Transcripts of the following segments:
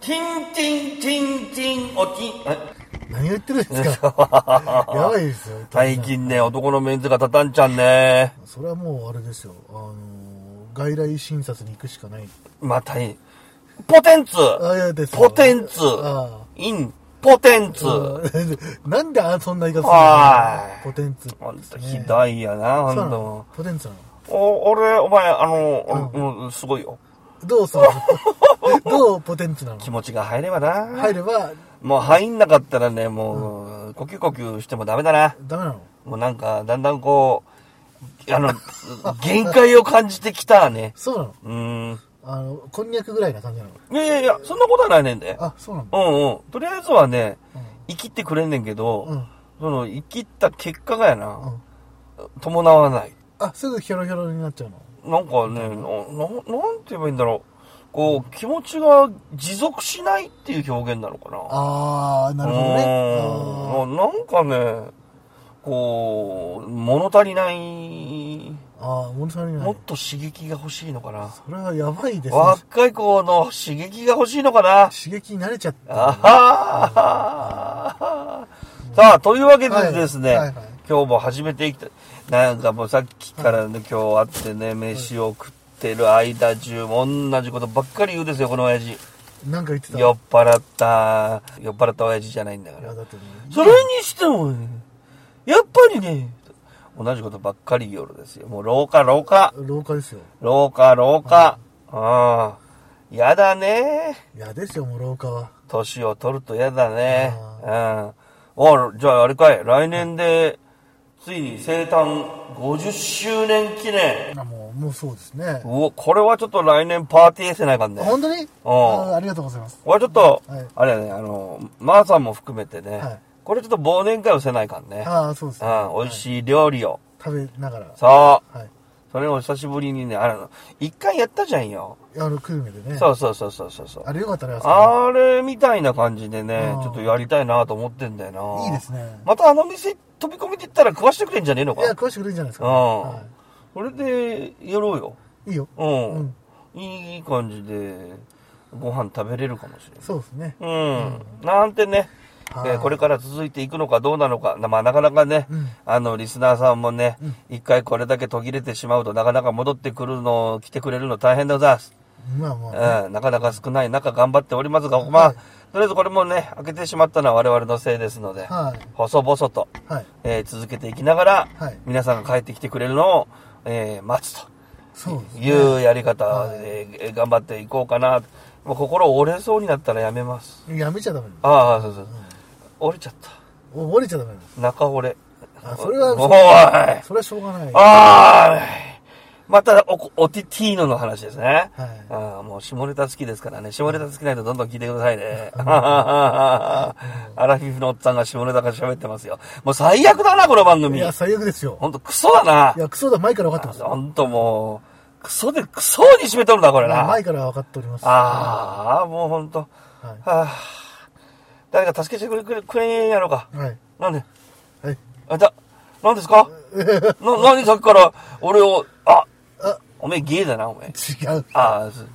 ティンティンティンティンおティンえ？何を言ってるんですか？やばいですよ。最近ね男のメンズが立たんちゃんね。それはもうあれですよ。あのー、外来診察に行くしかない。またいポテンツ。あ、いやですよ。ポテンツ。あインポテンツ。うん。なんであそんな言い方するはい。のポテンツ。ほんとひどいよなほんとポテンツなの？お俺お前あの、うん、すごいよどうそう どうポテンツなの？気持ちが入ればな。入ればもう入んなかったらねもう、呼吸呼吸してもダメだな。ダメなの？もうなんかだんだんこうあの 限界を感じてきたね。そうなの？うーん。あの、こんにゃくぐらいな感じなの？いやいやいやそんなことはないねんで。あ、そうなの？うんうん。とりあえずはねうん。生きってくれんねんけど、うん。その生きった結果がやな、うん。伴わない。あ、すぐヒョロヒョロになっちゃうの？なんかねなななんて言えばいいんだろうこう気持ちが持続しないっていう表現なのかなあー、なるほどね。うんなんかねこう物足りないあーあー、物足りないもっ。と刺激が欲しいのかなそれはやばいですね。若い子の刺激が欲しいのかな刺激に慣れちゃった。あはーさあ、というわけでですね、はいはいはい今日も始めていきたい。なんかもうさっきからね、今日会ってね、飯を食ってる間中、同じことばっかり言うですよ、この親父。なんか言ってた。酔っ払った、酔っ払った親父じゃないんだから。ねそれにしてもね、やっぱりね、同じことばっかり夜ですよ。もう廊下、廊下、廊下ですよ。廊下、廊下。ああ、やだね。いやですよ、もう廊下は。年を取ると嫌だね。うん。おじゃああれかい、来年で、ついに生誕50周年記念。あもう、もうそうですね。うお、これはちょっと来年パーティーせないかんね。本当に？うんありがとうございます。これちょっと、はいあれやね、あの、マーさんも含めてね、はいこれちょっと忘年会をせないかんね。ああ、そうですね。うん、美味しい料理を。食べながら。そう。はい。それを久しぶりにね、あの、一回やったじゃんよ。あの、久留米でね。そうそうそうそうそうそう。あれよかったね、あれみたいな感じでねう、んちょっとやりたいなと思ってんだよな。いいですね。またあの店飛び込みで行ったら食わしてくれんじゃねえのか？いや、詳しくれるんじゃないですか。うんはこれでやろうよ。いいいよ。うん。うんいい感じでご飯食べれるかもしれない。そうですね。うん。なんてね、はいえーこれから続いていくのかどうなのか、まあなかなかね、うんあの、リスナーさんもねうん、一、回これだけ途切れてしまうとなかなか戻ってくるの、来てくれるの大変でございます。まあまあ、うん、なかなか少ない中頑張っておりますが、まあ、はいとりあえずこれもね、開けてしまったのは我々のせいですので、はい。細々と、はい。えー続けていきながら、はい皆さんが帰ってきてくれるのを、えー待つと。いうやり方はいで、えー頑張っていこうかな。もう心折れそうになったらやめます。やめちゃダメだ。ああ、そうそう。折れちゃった。お折れちゃダメだ。中折れ。あそれはおいそれはしょうがない。ああまたお、おティティーノの話ですね。はいああもう下ネタ好きですからね。下ネタ好きないとどんどん聞いてくださいね。アラフィフのおっさんが下ネタが喋ってますよ。もう最悪だな、この番組。いや、最悪ですよ。ほんとクソだないや、クソだ、前から分かってます。ほんともう、クソでクソに締めとるな、これな。前から分かっております。ああ、もうほんと。ははあ、誰か助けてくれくれくれんやろか。い。はい。なんで？はい。あ、だ、なんですか？な、何さっきから俺を、あ、あ、おめえゲイだな、おめえ。違う。ああ、そう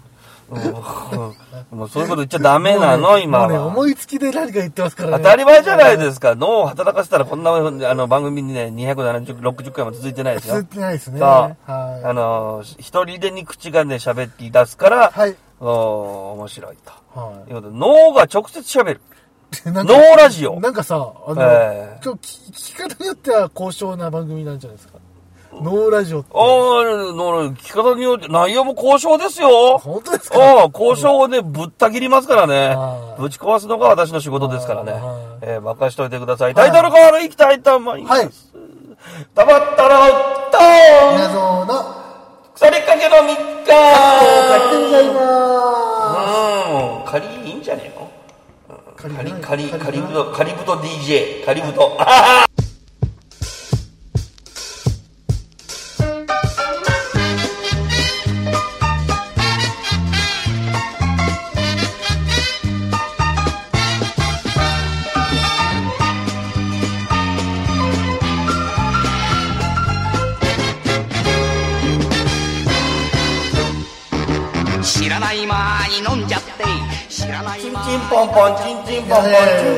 うんうんもうそういうこと言っちゃダメなの、ね今もうね、は。思いつきで何か言ってますからね。当たり前じゃないですか。脳を働かせたらこんなあの番組にね、270、60回も続いてないです続いよ。てないですね。はあの、一人でに口がね、喋り出すから、い。はい。お面白いと。はいうことで脳が直接喋る。い。なんノーラジオなんかさ、あの、ええ今日聞聞き方によっては高尚な番組なんじゃないですか。ノーラジオって。ああ、の、聞き方によって、内容も交渉ですよ。本当ですか？ああ、交渉をね、ぶった切りますからねは。いぶち壊すのが私の仕事ですからねはい。えー、任しといてください。タイトルコール行きたいと思います。はい。たまったら、ド皆ーンぞの、腐りかけの3日買ってございまうん、カリカリカリブドカリブド DJ カリブド、ンポンチンチンポンポン、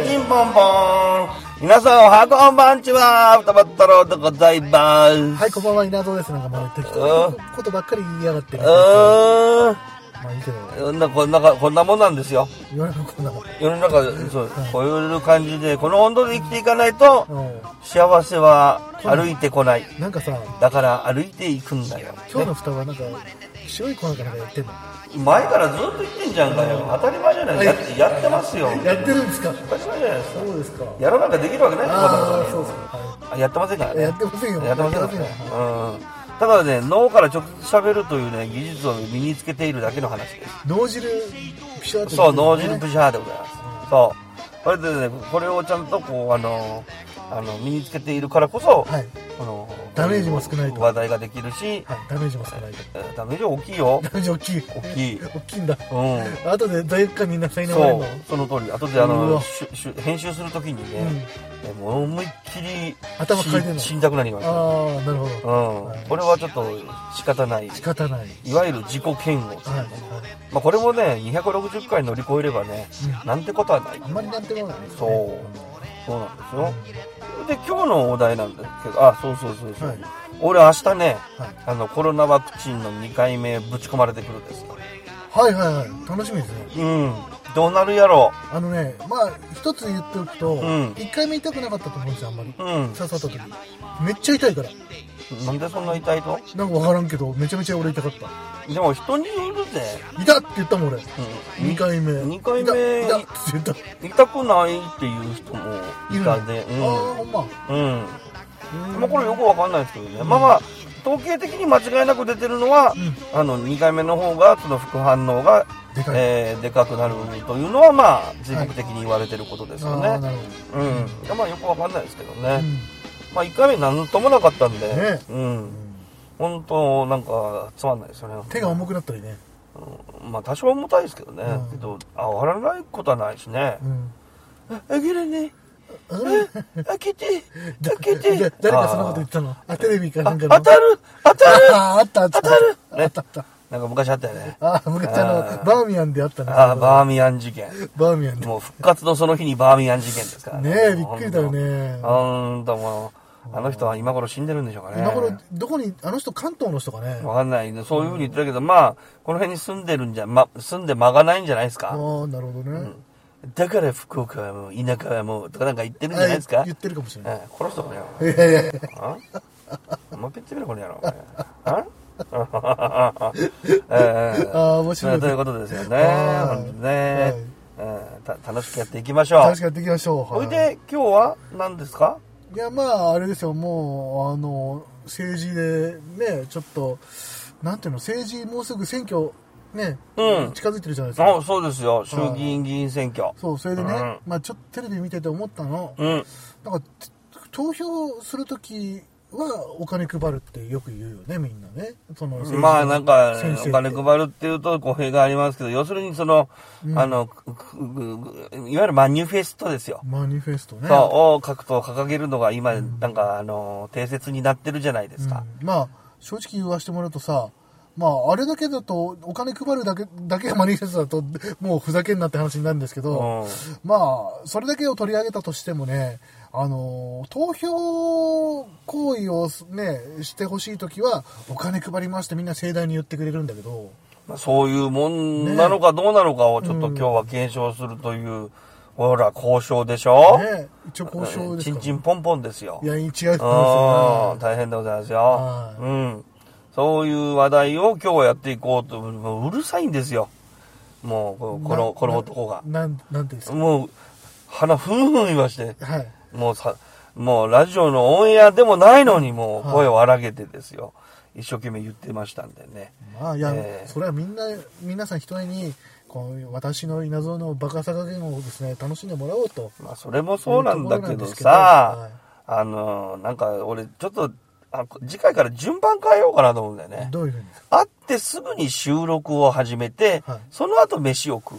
チンチンポンポン。皆さんおはこんばんちは、歌ばったろうでございます。はい、こんばんは、稲造です。なんかもう適当うんなことばっかり言いやがってね。うーん。まあいいけど、こんな、こんな、こんなもんなんですよ。言われるこんなこ世の中、そう、こういう感じで、この温度で生きていかないと、幸せは歩いてこない。なんかさ、だから歩いていくんだよ。今日の蓋はなんか、白い粉かなんかやってんの？前からずっと言ってんじゃんかよ。当たり前じゃない。ややってますよ。やってるんですか？当たり前じゃないですか。そうですか。やらなきゃできるわけないってことだそうですか。はあやってませんからい。ね。やってませんよ。やってませんから。うん。ただね、脳から直接喋るというね、技術を身につけているだけの話です。脳汁、ピシャーってそう、脳汁プシャーでございます。そう。それでね、これをちゃんとこう、あの、あの、身につけているからこそ、はい。この、ダメージも少ないと話題ができるし、はい。ダメージも少ないと。えーダメージ大きいよ。ダメージ大きい。大きい。大きいんだ。うん。後で罪悪感になさいながらそうの。、その通り。後であうの、編集するときにうんもう思いっきり頭抱えてんの死死にたくなります。ああ、なるほど。うんはい。これはちょっと仕方ない。仕方ない。いわゆる自己嫌悪。はい。はいまあこれもね、260回乗り越えればね、うなんてことはない。あんまりなんてもないですね。そうそうなんですよ。で、今日のお題なんですけど、あ、そうそうそうそう。はい俺明日ね、はいあの、コロナワクチンの2回目ぶち込まれてくるんですよ。はいはいはい。楽しみですね。うん。どうなるやろあのね、まあ、一つ言っておくと、ん一回目痛くなかったと思うんですよ、あんまり。う。うん。刺さった時。めっちゃ痛いから。なんでそんな痛いと？なんかわからんけど、めちゃめちゃ俺痛かった。でも人によるぜ。痛っって言ったもん俺。うん二回目。二回目痛って言った。痛くないっていう人もいたで。ああ、ほんま。うん。うん。うんまあこれよくわかんないですけどね。まあまあ、統計的に間違いなく出てるのは、あの、2回目の方が、その副反応が、でかい。えーでかくなるというのは、まあ、全国的に言われてることですよね。ああ、なるほうん。まあよくわかんないですけどど。ね。まあ1回目なんともなかったんで、ねう。うんん本当なんか、つまんないですよね。手が重くなったりね。うんまあ多少重たいですけどね。うんけど、あ、わらないことはないしねう。ん。あげれねあえ。開けて、開けて。で誰がそんなこと言ってたの？あ、テレビかなんか当たる当たるああ、あったあった。当たるあったあった。なんか昔あったよね。ああ、昔あの、バーミヤンであったね。ああ、バーミヤン事件。バーミヤンで。もう復活のその日にバーミヤン事件ですからねえ、びっくりだよね。ほんともう、あの人は今頃死んでるんでしょうかね。今頃、どこに、あの人関東の人かね。わかんないね。そういうふうに言ってたけど、まあ、この辺に住んでるんじゃ、ま、住んで間がないんじゃないですか。ああ、なるほどね。だから福岡はもう、田舎はもう、とかなんか言ってるんじゃないですか。あ言ってるかもしれない。ええ殺すとこね。いやいやいや。あ？もう一回言ってみろ、この野郎。あ？ええああ、面白い。ということですよね。ね、ええた楽しくやっていきましょう。楽しくやっていきましょう。はいそれで、今日は何ですか？いや、まあ、あれですよ、もう、あの、政治でね、ちょっと、なんていうの、政治、もうすぐ選挙、ね、うん近づいてるじゃないですか。あそうですよ。衆議院議員選挙。そう、それでね、うんまあ、ちょっとテレビ見てて思ったの、うん。なんか、て投票するときはお金配るってよく言うよね、みんなね。そのまあなんか、お金配るっていうと語弊がありますけど、要するにその、うんあの、いわゆるマニフェストですよ。マニフェストね。そうを書くと掲げるのが今、なんかあの、定説になってるじゃないですか。うんまあ正直言わせてもらうとさまああれだけだとお金配るだけだけがマニフェストだともうふざけんなって話になるんですけど、うんまあそれだけを取り上げたとしてもねあの投票行為をねしてほしい時はお金配りますってみんな盛大に言ってくれるんだけどまあそういうもんなのかどうなのかをちょっと今日は検証するという、ほら、交渉でしょ、ね一応交渉ですちんちんぽんぽんですよ。いや違うですようんね大変でございますよは。いうん。そういう話題を今日はやっていこうと、もううるさいんですよ。もう、ここの、なこの男が。なんなんていうんですか？もう、鼻ふんふん言わして、はいもうさ、もうラジオのオンエアでもないのにもう声を荒げてですよ。一生懸命言ってましたんでね。まあいや、ええそれはみんな皆さん一重にこう私の稲造のバカさ加減をですね楽しんでもらおうとまあそれもそうなんだけどいうところなんですけどさはい、あの、なんか俺ちょっと、あ次回から順番変えようかなと思うんだよね。どういうふうに会ってすぐに収録を始めて、はいその後飯を食う。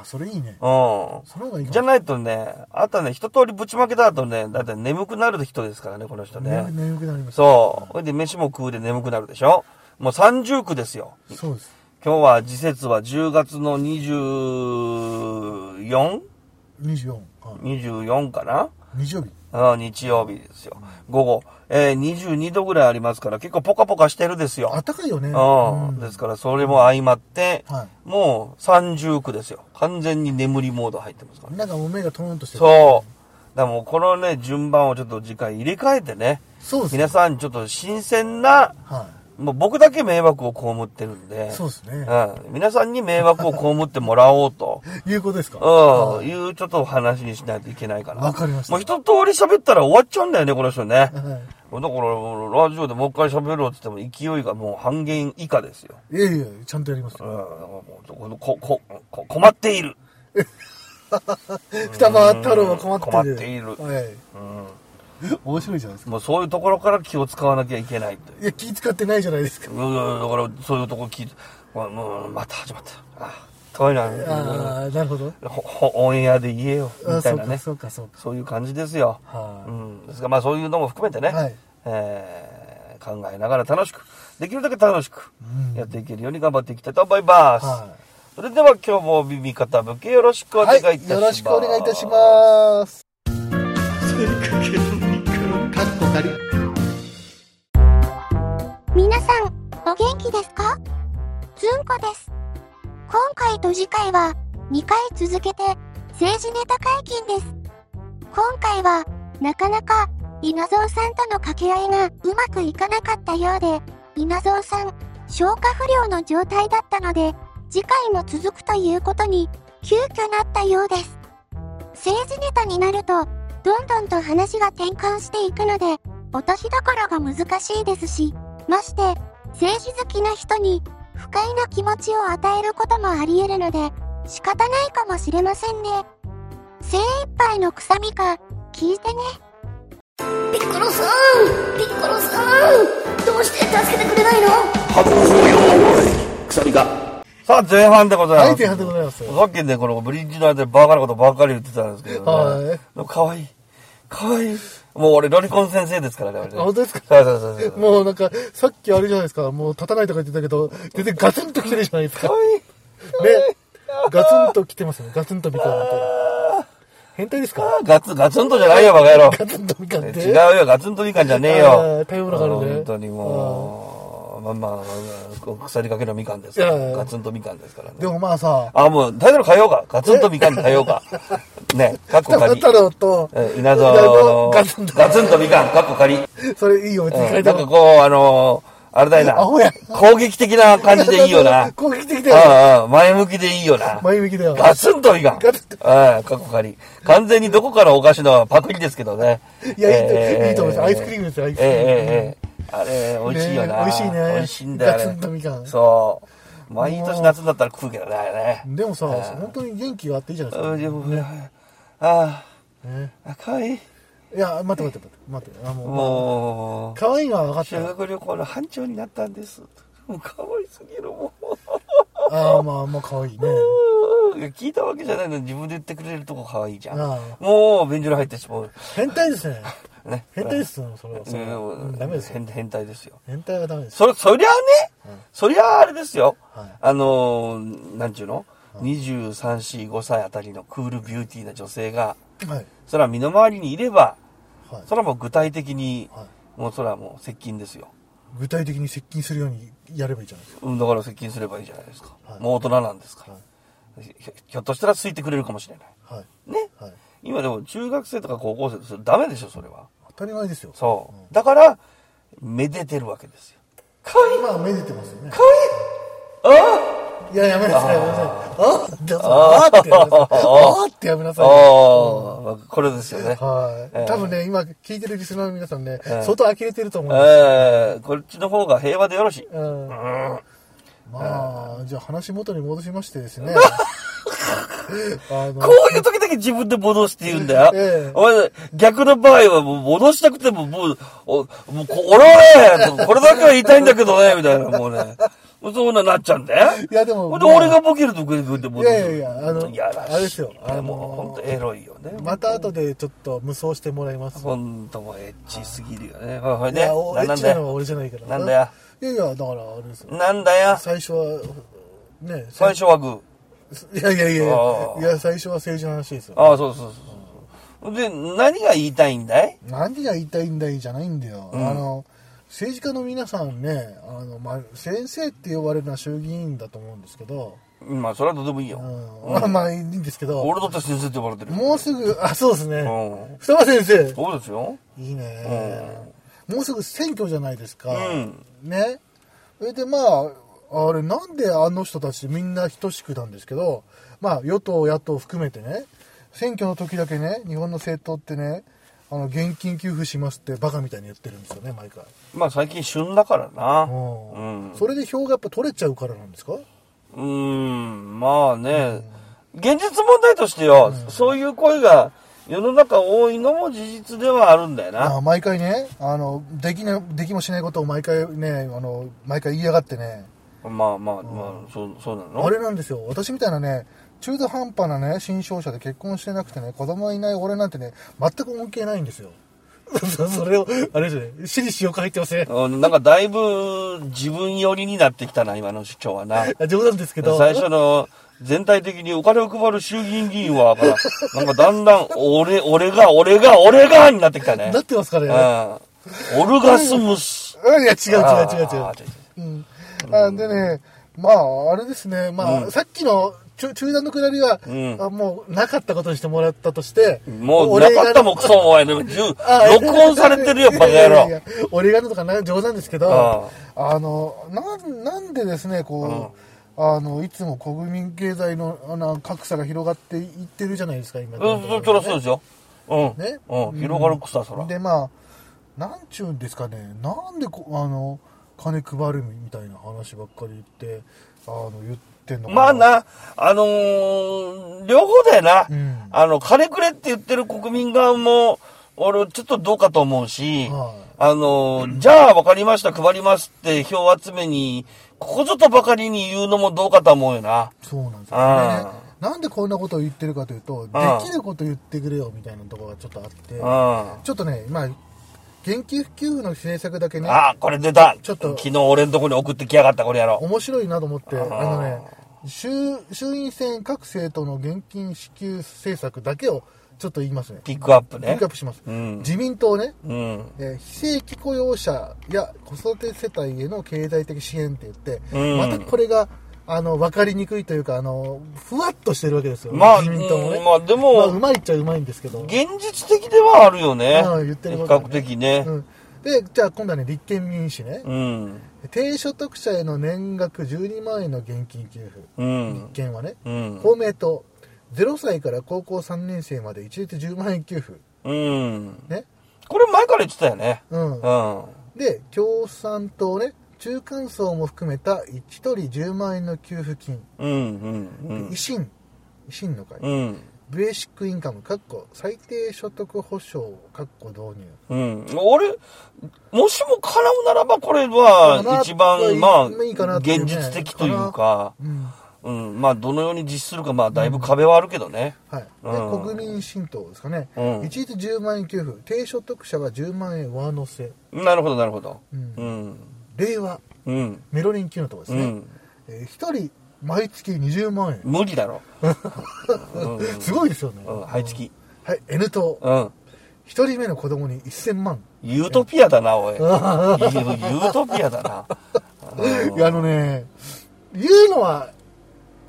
あそれいいねうん。その方がいいじゃないとね、あとね、一通りぶちまけた後ね、だって眠くなる人ですからね、この人ね。眠眠くなりますそう。それで飯も食うで眠くなるでしょ？もう三重苦ですよ。そうです今日は時節は10月の 24?24 24。はい。24かな？日曜日。あ日曜日ですよ。午後、えー、22度ぐらいありますから、結構ポカポカしてるですよ。あったかいよね。うん。ですから、それも相まって、はいもう39ですよ。完全に眠りモード入ってますから。なんかもう目がトーンとしてる。そう。だからもうこのね、順番をちょっと次回入れ替えてね、そうですね。皆さんちょっと新鮮な、はもう僕だけ迷惑を被ってるんでい。、そうですね。うん。皆さんに迷惑を被ってもらおうと。いうことですか？うん、はいいうちょっと話にしないといけないかな。わかりましたもう一通り喋ったら終わっちゃうんだよね、この人ね。はいだから、ラジオでもう一回喋ろうって言っても勢いがもう半減以下ですよ。いやいや、ちゃんとやりますうん、よ。もうこ、こ、こ、困っている。双葉太郎は困ってる。困っているはい。面白いじゃないですか。もうそういうところから気を使わなきゃいけないという。いや、気使ってないじゃないですか。いやいやだから、そういうとこ聞いて、もう、また始まった。あ、遠いな。ああ、なるほど。オンエアで言えよ、みたいなね。そうか、そうか。そういう感じですよ。はうん。ですが、まあそういうのも含めてね、はいえー考えながら楽しく、できるだけ楽しくうんやっていけるように頑張っていきたいと思います。はそれでは今日も耳方向けよろしくお願いいたします。よろしくお願いいたします。かっこかり。皆さん、お元気ですか？ずんこです。今回と次回は、2回続けて、政治ネタ解禁です。今回は、なかなか、稲造さんとの掛け合いがうまくいかなかったようで、稲造さん、消化不良の状態だったので、次回も続くということに、急遽なったようです。政治ネタになると、どんどんと話が転換していくので、落としどころが難しいですし、まして、政治好きな人に不快な気持ちを与えることもあり得るので、仕方ないかもしれませんね。精一杯の臭みか、聞いてね。ピッコロさんピッコロさんどうして助けてくれないの？さあ、前半でございます。はい、前半でございます。さっきね、このブリッジの間でバカなことばっかり言ってたんですけどね。はいでも可愛い。可愛い。もう俺、ロリコン先生ですからね、俺ね。あ本当ですか？そうそうそうそう。もうなんか、さっきあれじゃないですか、もう立たないとか言ってたけど、全然ガツンと来てるじゃないですか。可ね。愛い。ガツンと来てますね。ガツンとみかんみたいな。変態ですか？ガツ、ガツンとじゃないよ、バカ野郎。ガツンとみかんって。違うよ、ガツンとみかんじゃねえあよー。食べ物があるね本当にもう、まあまあまあ、腐りかけのみかんですから。ガツンとみかんですからね。でもまあさ、あ、もう、タイトル変えようか？ガツンとみかんに変えようか？ね、カッコ双葉仮。太郎と、え稲造のガツンとガツンとみかん、カッコ仮。それいいよ、別に変うんな。んかこう、あのーあれだよな。攻撃的な感じでいいよな。攻撃的だよ。前向きでいいよな。前向きだよ。ガツンとみかん。ガツンああ、かっこ仮。完全にどこからお菓子のパクリですけどね。いや、いいとええいいと思います。アイスクリームですよ、アイスクリーム。ええええええあれ、美味しいよな。ね美味しいね美味しいんだよ、あれ。ガツンとみかんそう。毎年夏になったら食うけどね、あれね。でもさ、ええ本当に元気があっていいじゃないですか。うんでもあねあ、かわいい。いや、待って待って待って。待って。あ、もう、もう、可愛いのは分かった修よ。学旅行の班長になったんです。もう可愛すぎる、もう。ああ、まあ、まあ、可愛いね。いや聞いたわけじゃないのに自分で言ってくれるとこ可愛いじゃん。あもう、便所に入ってしまう。変態ですね。ね。変態ですよ、それは。それはダメですよ。変変態ですよ。変態はダメです。そ、そりゃあね、そりゃああれですよ。はいあのー、なんちゅうの、?23、4、5歳あたりのクールビューティーな女性が、はい。それは身の回りにいれば、はい。それはもう具体的に、はいもうそれはもう接近ですよ。具体的に接近するようにやればいいじゃないですか。うん、だから接近すればいいじゃないですか。はいもう大人なんですから。はひひょっとしたら好いてくれるかもしれない。はい。ね。はい。今でも中学生とか高校生ですよ。ダメでしょ、それは。当たり前ですよ。そう。だから、めでてるわけですよ。かわいいまあ、めでてますよね。かわいいあいや、やめなさい、やめなさい。あってあーってやめなさい。あーってやめなさあい。ああ、これですよね。はい。ええ多分ね、今聞いてるリスナーの皆さんね、ええ相当呆れてると思います。ええこっちの方が平和でよろしい。うんうん。まあ、じゃあ話元に戻しましてですね。こういう時だけ自分で戻して言うんだよ。ええお前、逆の場合はもう戻したくても、もう、お、もうこ、俺はね、これだけは言いたいんだけどね、みたいな、もうね。そうななっちゃうんだよ。いやでもで、まあ俺がボケるとグイグイって戻す。いやいやいやあのいやらしいあれですよあのもうほんとエロいよね。また後でちょっと無双してもらいます。ほんともうエッチすぎるよね。ほいほいでいや、おエ。ッチなのは俺じゃないから。なんだよ。いやいや、だからあれですよ。なんだよ。最初は、ね、最初はグー。いやいやいやああいや、最初は政治の話ですよ。ああ、そうそうそうそう。で、何が言いたいんだい？何が言いたいんだいじゃないんだよ。うんあの、政治家の皆さんね、あの、まあ、先生って呼ばれるのは衆議院だと思うんですけど、まあ、それはどうでもいいよ。うん、まあまあいいんですけど、俺だって先生って呼ばれてる。もうすぐ、あ、そうですね。うん。双葉先生。そうですよ。いいね。もうすぐ選挙じゃないですか。うんね。それでまあ、あれなんであの人たちみんな等しくなんですけど、まあ与党野党含めてね、選挙の時だけね、日本の政党ってね、あの現金給付しますってバカみたいに言ってるんですよね、毎回。まあ、最近旬だからな。ううんん。それで票がやっぱ取れちゃうからなんですか？うーん、まあね、現実問題としてよ、そういう声が世の中多いのも事実ではあるんだよな。あ毎回ね、あの、できな、できもしないことを毎回ね、あの、毎回言いやがってね、まあまあ、まあ、そう、そうなの？あれなんですよ。私みたいなね、中途半端なね、新商社で結婚してなくてね、子供がいない俺なんてね、全く恩恵ないんですよ。それを、あれですね、私利私欲入ってますね。うんなんかだいぶ自分寄りになってきたな、今の主張はな。冗談ですけど。最初の全体的にお金を配る衆議院議員は、なんかだんだん、俺、俺が、俺が、俺がになってきたね。なってますかうね。ん。オルガスムス。うんいや、違う違う違う違あうー。うん。あでね、まあ、あれですね、まあ、さっきの中中断のくだりは、んあもうなかったことにしてもらったとして、もう、なかったもん、クソもお前ね。じゅあ録音されてるよ、バカ野郎いやいやい。や俺がのとかな冗談ですけど、ああの、なん、なんでですね、こう、あの、いつも国民経済のあの格差が広がっていってるじゃないですか、今。うん、そそりゃそうですよ。うん。ねうん、広がる草、そら。で、まあ、なんちゅうんですかね、なんでこ、あの、金配るみたいな話ばっかり言って、あの、言ってんのかな。まあな、あのー両方だよな。うんあの、金くれって言ってる国民側も、俺、ちょっとどうかと思うし、はいあのーじゃあ分かりました、配りますって票集めに、ここぞとばかりに言うのもどうかと思うよな。そうなんですよ、あね。なんでこんなことを言ってるかというと、であきること言ってくれよみたいなところがちょっとあって、うん。ちょっとね、まあ、現金給付の政策だけね、あ、これ出た。ちょっと昨日俺のとこに送ってきやがった、これやろ。面白いなと思って、ああのね、衆衆院選各政党の現金支給政策だけをちょっと言いますね。ピックアップねピックアッ。プします。うん自民党ね、うん。えー非正規雇用者や子育て世帯への経済的支援って言って、うんまたこれが、あの、わかりにくいというか、あの、ふわっとしてるわけですよ。まあ自民党もね。うんまあでもまあ、うまいっちゃうまいんですけど。現実的ではあるよね。うん言ってる比ことはね較的ね。うん。で、じゃあ今度はね、立憲民主ね。うん。低所得者への年額12万円の現金給付。うん立。憲はね。うん。公明党、0歳から高校3年生まで一律10万円給付。うん。ね。これ前から言ってたよね。うんう。ん。で、共産党ね、中間層も含めた1人10万円の給付金。うん。うん。うん維。新、維新の会。うん。ベーシックインカム、かっこ最低所得保障、かっこ導入。うん。俺、もしも叶うならば、これは一番、まあ、いいかなっていう現ね実的というか、うん。うん。まあ、どのように実施するか、まあ、だいぶ壁はあるけどね。はい。で、うん国民新党ですかね。うん一律10万円給付。低所得者は10万円上乗せ。なるほど、なるほど。うんうん。令和、うん。メロリン級のとこですね。うん。えー一人、毎月20万円。無理だろ。すごいですよね。うん。はい、月。はい、N 党。うん。一人目の子供に1000万。ユートピアだな、おい。ユートピアだな。いや、あのね、言うのは、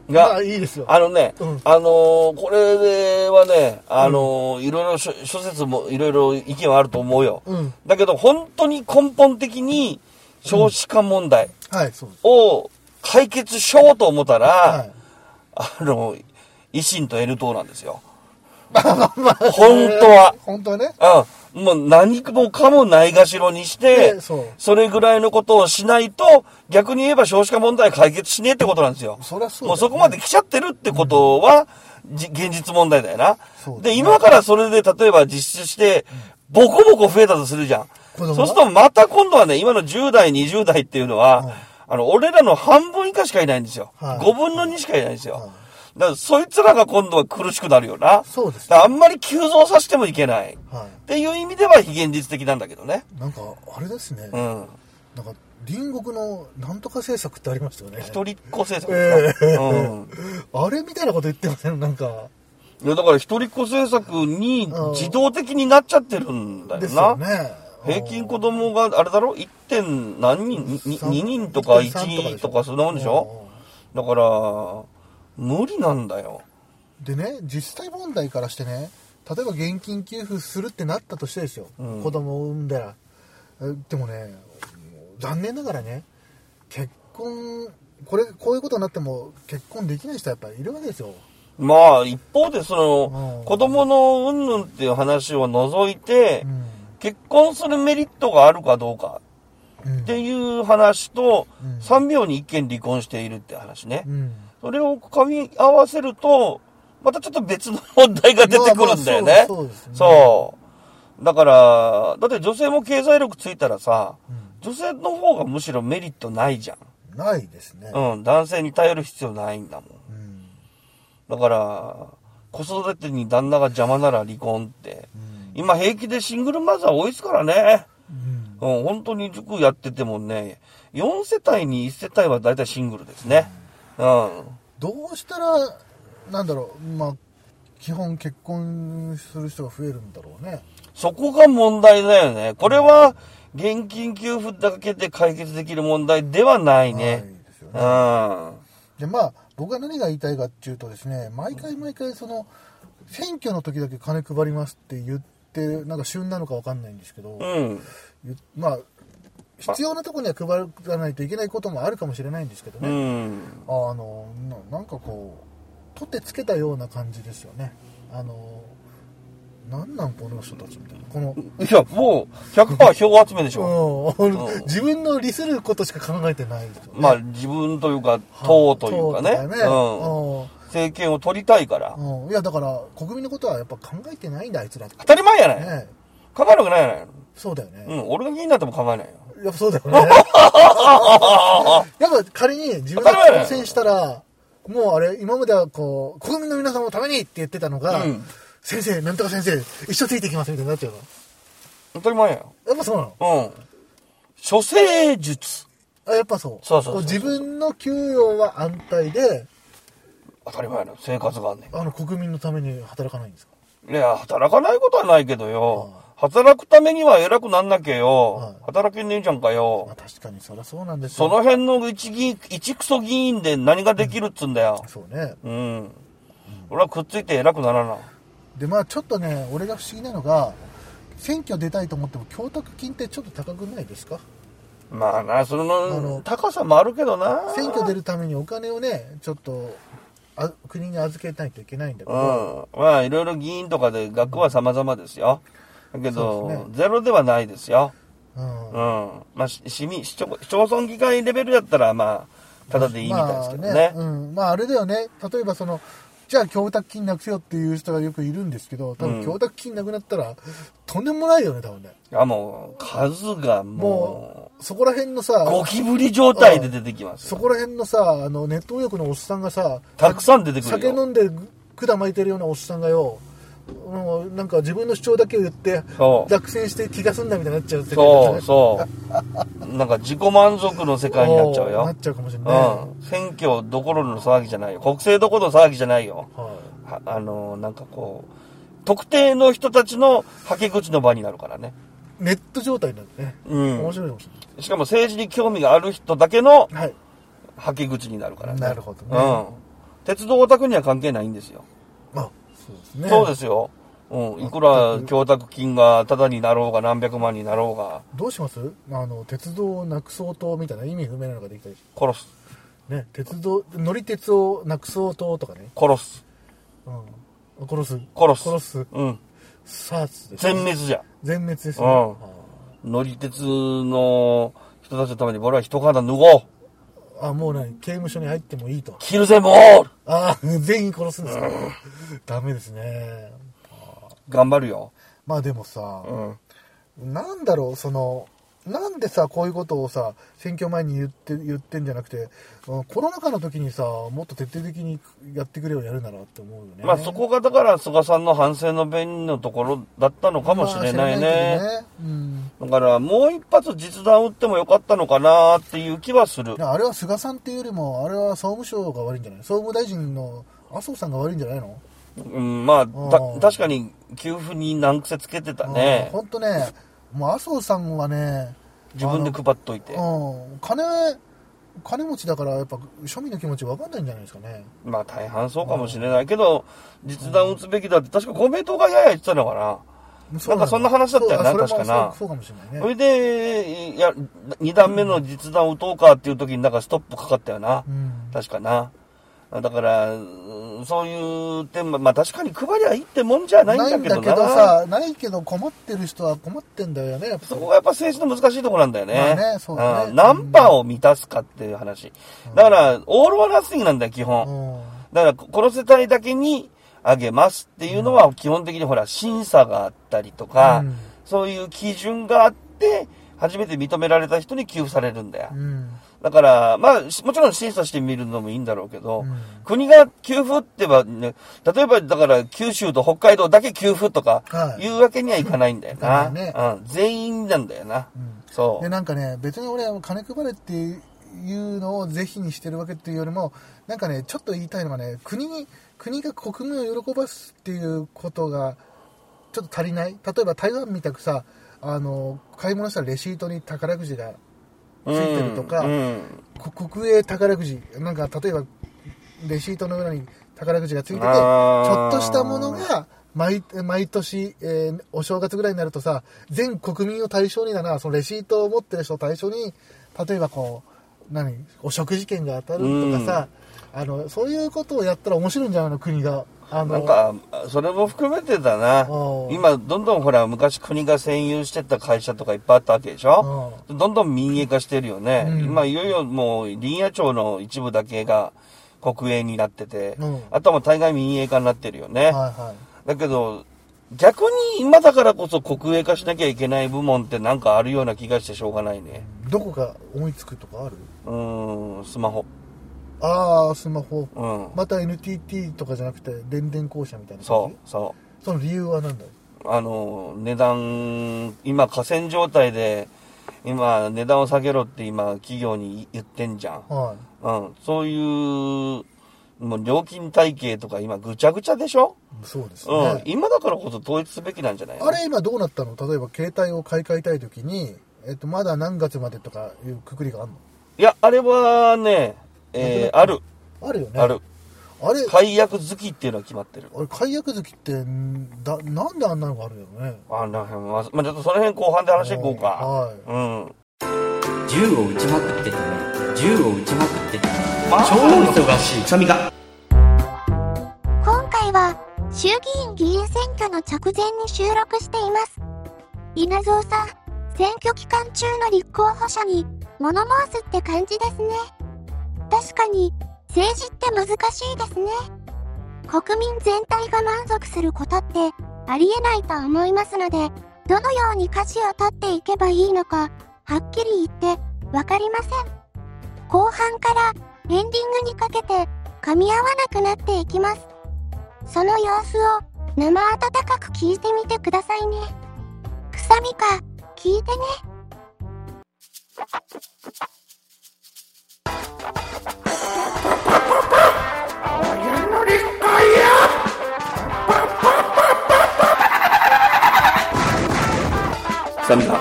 まがあ、いいですよ。あのね、うんあのーこれはね、あのーいろいろ諸諸説もいろいろ意見はあると思うよ。うん。だけど、本当に根本的に少子化問題。を解決しようと思ったら、はい。あの、維新と N 党なんですよ。本当は。本当はね。うん。もう何もかもないがしろにしてで、そうそれぐらいのことをしないと、逆に言えば少子化問題解決しねえってことなんですよ。そりゃそうねもうそこまで来ちゃってるってことは、じ現実問題だよな。ね今からそれで例えば実施して、ボコボコ増えたとするじゃん。そうするとまた今度はね、今の10代、20代っていうのは、うんあの、俺らの半分以下しかいないんですよ。はい5分の2しかいないんですよ。はいだからそいつらが今度は苦しくなるよな。そうですねあんまり急増させてもいけない。はっていう意味では非現実的なんだけどね。い。なんか、あれですね。うん。なんか隣国のなんとか政策ってありましたよね一人っ子政策ですか、うん。あれみたいなこと言ってません？なんかいや、だから一人っ子政策に自動的になっちゃってるんだよですな。よね平均子供があれだろ ?1. 点何人？に ?2 人とか1とかそんなもんでしょ？だから、無理なんだよ。でね実際問題からしてね例えば現金給付するってなったとしてですよ、うん子供を産んだらえでもね残念ながらね結婚これこういうことになっても結婚できない人はやっぱりいるわけですよまあ、一方でそうんの、子供の云々っていう話を除いてう、ん結婚するメリットがあるかどうかうんっていう話とうん、3秒に1件離婚しているって話ねう。んそれを噛み合わせると、またちょっと別の問題が出てくるんだよね。そうねそう。だから、だって女性も経済力ついたらさ、うん女性の方がむしろメリットないじゃん。ないですねうん、男性に頼る必要ないんだもん。うんだから、子育てに旦那が邪魔なら離婚って。うん今平気でシングルマザー多いですからね。うんうん、本当に塾やっててもね、4世帯に1世帯は大体シングルですね。うん。どうしたらなんだろうまあ基本結婚する人が増えるんだろうねそこが問題だよね。これは、現金給付だけで解決できる問題ではないないね。ですよねうん。でまあ僕が何が言いたいかっていうとですね毎回毎回その選挙の時だけ金配りますって言ってなんか旬なのかわかんないんですけど、うん。ゆまあ必要なところには配らないといけないこともあるかもしれないんですけどうね、ん。あのななんかこう取ってつけたような感じですよねあのなんなんこの人たちみたいなこのいや、もう、100%票集めでしょ。うんうん自分の利することしか考えてないねまあ、自分というか、党というかね。党とかうん。うん政権を取りたいから。うん、いやだから国民のことはやっぱ考えてないんだあいつら当たり前やない。ね考えるわけないやない。そうだよね、うん。俺が議員になっても考えないよ。やっぱそうだよね やっぱ仮に自分が当選したらもうあれ今まではこう国民の皆様のためにって言ってたのが、うん先生なんとか先生一緒ついていきますみたいになっちゃうの当たり前やよ。やっぱそうなのうん。処世術。あやっぱそうそうそうそうこ自分の給与は安泰で当たり前やな。生活があんねん。あの国民のために働かないんですか？いや、働かないことはないけどよ。働くためには偉くなんなきゃよ。はい働けねえじゃんかまよあ。確かにそりゃそうなんですそよの辺の一議一クソ議員で何ができるっつんだよ。そうねうん。俺はくっついて偉くならな。でまあちょっとね俺が不思議なのが選挙出たいと思っても供託金ってちょっと高くないですか？まあな、そあのの高さもあるけどな。選挙出るためにお金をねちょっとあ国に預けないといけないんだけうど、ん。まあ、いろいろ議員とかで額は様々ですよ。だけど、ねゼロではないですよ。うんうん。まあ、し市民、市町市町村議会レベルやったら、まあ、ただでいいみたいですけどね。まあうん、まああれだよね例えばそのじゃあ供託金なくせよっていう人がよくいるんですけど多うん分供託金なくなったら、とんでもないよね多分ねあ、もう、数がももうそこら辺のう、さゴキブリ状態で出てきますよ。そこら辺のさあのネット右翼のおっさんがさたくさん出てくるよ。酒飲んで管巻いてるようなおっさんがよもうなんか自分の主張だけを言って落選して気が済んだみたいになっちゃうそう、そう。なんか自己満足の世界になっちゃう なよっ。ちゃうかもしれない、うん。選挙どころの騒ぎじゃないよ。国政どころの騒ぎじゃないよ。はいはあの、なんかこう、特定の人たちのはけ口の場になるからね。ネット状態になるね、うん面白いかもししかも政治に興味がある人だけのれないはけ口になるからね。なるほどねうん。鉄道オタクには関係ないんですよ。あそうですねそうですよ。うん。いくら供託金がタダになろうが何百万になろうが、どうします？あの鉄道をなくそうとみたいな意味不明なのができたり殺す。ね鉄道乗り鉄をなくそうととかね、殺す。うん、殺す殺す。殺すうん。サ全滅じゃ。全滅ですね、うん。あ乗り鉄の人たちのために俺は一肌脱ごう。あもう何刑務所に入ってもいいと。キルゼモール。あ全員殺すんですか、ダメですね。頑張るよ。まあでもさ、うん。なんだろうそのなんでさ、こういうことをさ、選挙前に言って、言ってんじゃなくて、うんコロナ禍の時にさ、もっと徹底的にやってくれよやるならって思うよね。まあそこがだから菅さんの反省の弁のところだったのかもしれないね。まあねうん。だからもう一発実弾撃ってもよかったのかなっていう気はするあれは菅さんっていうよりも、あれは総務省が悪いんじゃない？総務大臣の麻生さんが悪いんじゃないの？うん、まあ、たうん確かに給付に難癖つけてたね。本当ね、もう麻生さんはね、自分で配っといて。うん、金、金持ちだから、やっぱ庶民の気持ち分かんないんじゃないですかね。まあ大半そうかもしれないけど、実弾撃つべきだって確か公明党がやや言ってたのかな。なんかそんな話だったよな確かなそうかもしれないそれね。で、いや、二段目の実弾撃とうかっていう時になんかストップかかったよな。うん。確かな。だから、うんそういう点も、まあ確かに配りゃいいってもんじゃないんだけどな。ないんだけどさ、ないけど困ってる人は困ってんだよね、そこがやっぱ政治の難しいところなんだよね。まあねそうだねん何パーを満たすかっていう話。だから、オール・オア・ナッシングなんだよ、基本。うん。だから、この世帯だけにあげますっていうのは、基本的にほら、審査があったりとか、うんそういう基準があって、初めて認められた人に給付されるんだよ。うん。だから、まあ、しもちろん審査してみるのもいいんだろうけど、うん国が給付ってば、ね、例えばだから九州と北海道だけ給付とかはいいうわけにはいかないんだよな。うんねうん、全員なんだよな。うんそう。で、なんかね、別に俺は金配れっていうのを是非にしてるわけっていうよりも、なんかね、ちょっと言いたいのがね、国に、国が国民を喜ばすっていうことが、ちょっと足りない例えば台湾みたくさ、あの、買い物したらレシートに宝くじがついてるとか、国営宝くじ、なんか例えば、レシートの裏に宝くじがついてて、ちょっとしたものが、毎毎年、えーお正月ぐらいになるとさ、全国民を対象にだな、そのレシートを持ってる人を対象に、例えばこう、何、お食事券が当たるとかさ、あの、そういうことをやったら面白いんじゃないの、国が。あの、なんか、それも含めてだなう。ん今、どんどんほら、昔国が占有してた会社とかいっぱいあったわけでしょ？どんどん民営化してるよね。うん今、いよいよもう、林野庁の一部だけが国営になってて、うんあとはもう大概民営化になってるよね。はいはだけど、逆に今だからこそ国営化しなきゃいけない部門ってなんかあるような気がしてしょうがないね。い。どこか思いつくとかある？うーん、スマホ。ああ、スマホ。うん。また NTT とかじゃなくて、電電公社みたいなそ感じ？う、そう。その理由は何だよ？あの、値段、今、河川状態で、今、値段を下げろって今、企業に言ってんじゃん。はうん。そういう、もう料金体系とか今、ぐちゃぐちゃでしょ？い。そうですうん。ね。今だからこそ統一すべきなんじゃないの？あれ今どうなったの？例えば携帯を買い替えたいときに、えっと、まだ何月までとかいうくくりがあるいや、あれはね、えー、ある。のあるよね。ある。あれ、解約好きっていうのは決まってる。あれ解約月ってんだ、なんであんなのがあるんだろうね。あなまあ、まあ、ちょっとその辺後半で話していこうか。はいうん。銃を撃ちまくっててね銃を撃ちまくっててねまあ超忙しいくしゃみが今回は衆議院議員選挙の直前に収録しています。稲造さん、選挙期間中の立候補者に物申すって感じですね。確かに政治って難しいですね。国民全体が満足することってありえないと思いますので、どのように舵を取っていけばいいのか、はっきり言ってわかりません。後半からエンディングにかけて噛み合わなくなっていきます。その様子を生温かく聞いてみてくださいね。くさみか、聞いてね。サミが。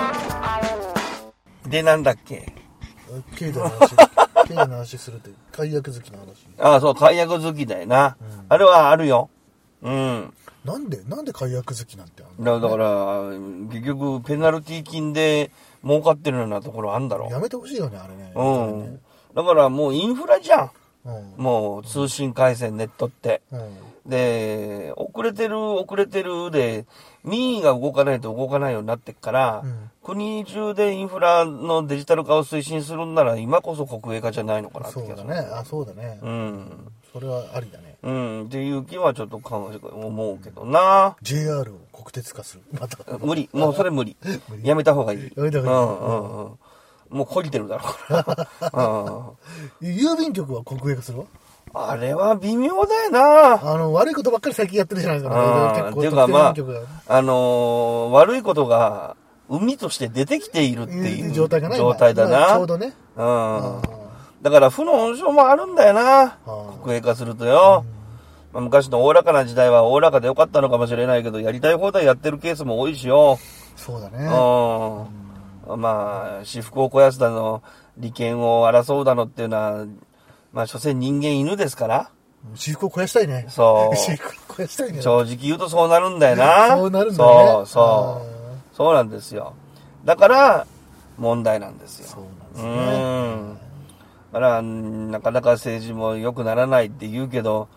で、なんだっけ？経済の話、経済の話するって、解約月の話。ああ、そう、解約好きだよな。うんあれはあるよ。うん。なんで、なんで解約月なんてあんの？だだから、結局、ペナルティ金で儲かってるようなところあんだろやめてほしいよね、あれね。うん。だからもうインフラじゃん。うん。もう通信回線、ネットって。うん。で、遅れてる、遅れてるで、民意が動かないと動かないようになってっから、うん国中でインフラのデジタル化を推進するんなら、今こそ国営化じゃないのかなってそうだ気がする。ね。あ、そうだね。うん。それはありだね。うん、っていう気はちょっと考え思うけどな。JR を国鉄化する。また。無理。もうそれ無理。やめた方がいい。やめた方がいいうんうんうん。もう懲りてるだろう。うん郵便局は国営化するわ？あれは微妙だよな。あの、悪いことばっかり最近やってるじゃないですか。うんっていうかまあ、あのー悪いことが海として出てきているっていう状態状態だな。ちょうどね。うん。だから負の温床もあるんだよな。国営化するとよ。まあ、昔のおおらかな時代はおおらかでよかったのかもしれないけど、やりたい放題やってるケースも多いしよ。そうだね。うん。まあ、私服を肥やすだの、利権を争うだのっていうのは、まあ、所詮人間犬ですから。私服を肥やしたいね。そう 私服を肥やしたいね。正直言うとそうなるんだよな。そうなるんだねそう、そう。そうなんですよ。だから、問題なんですよ。そうなんですうね。ん。だから、なかなか政治も良くならないって言うけど、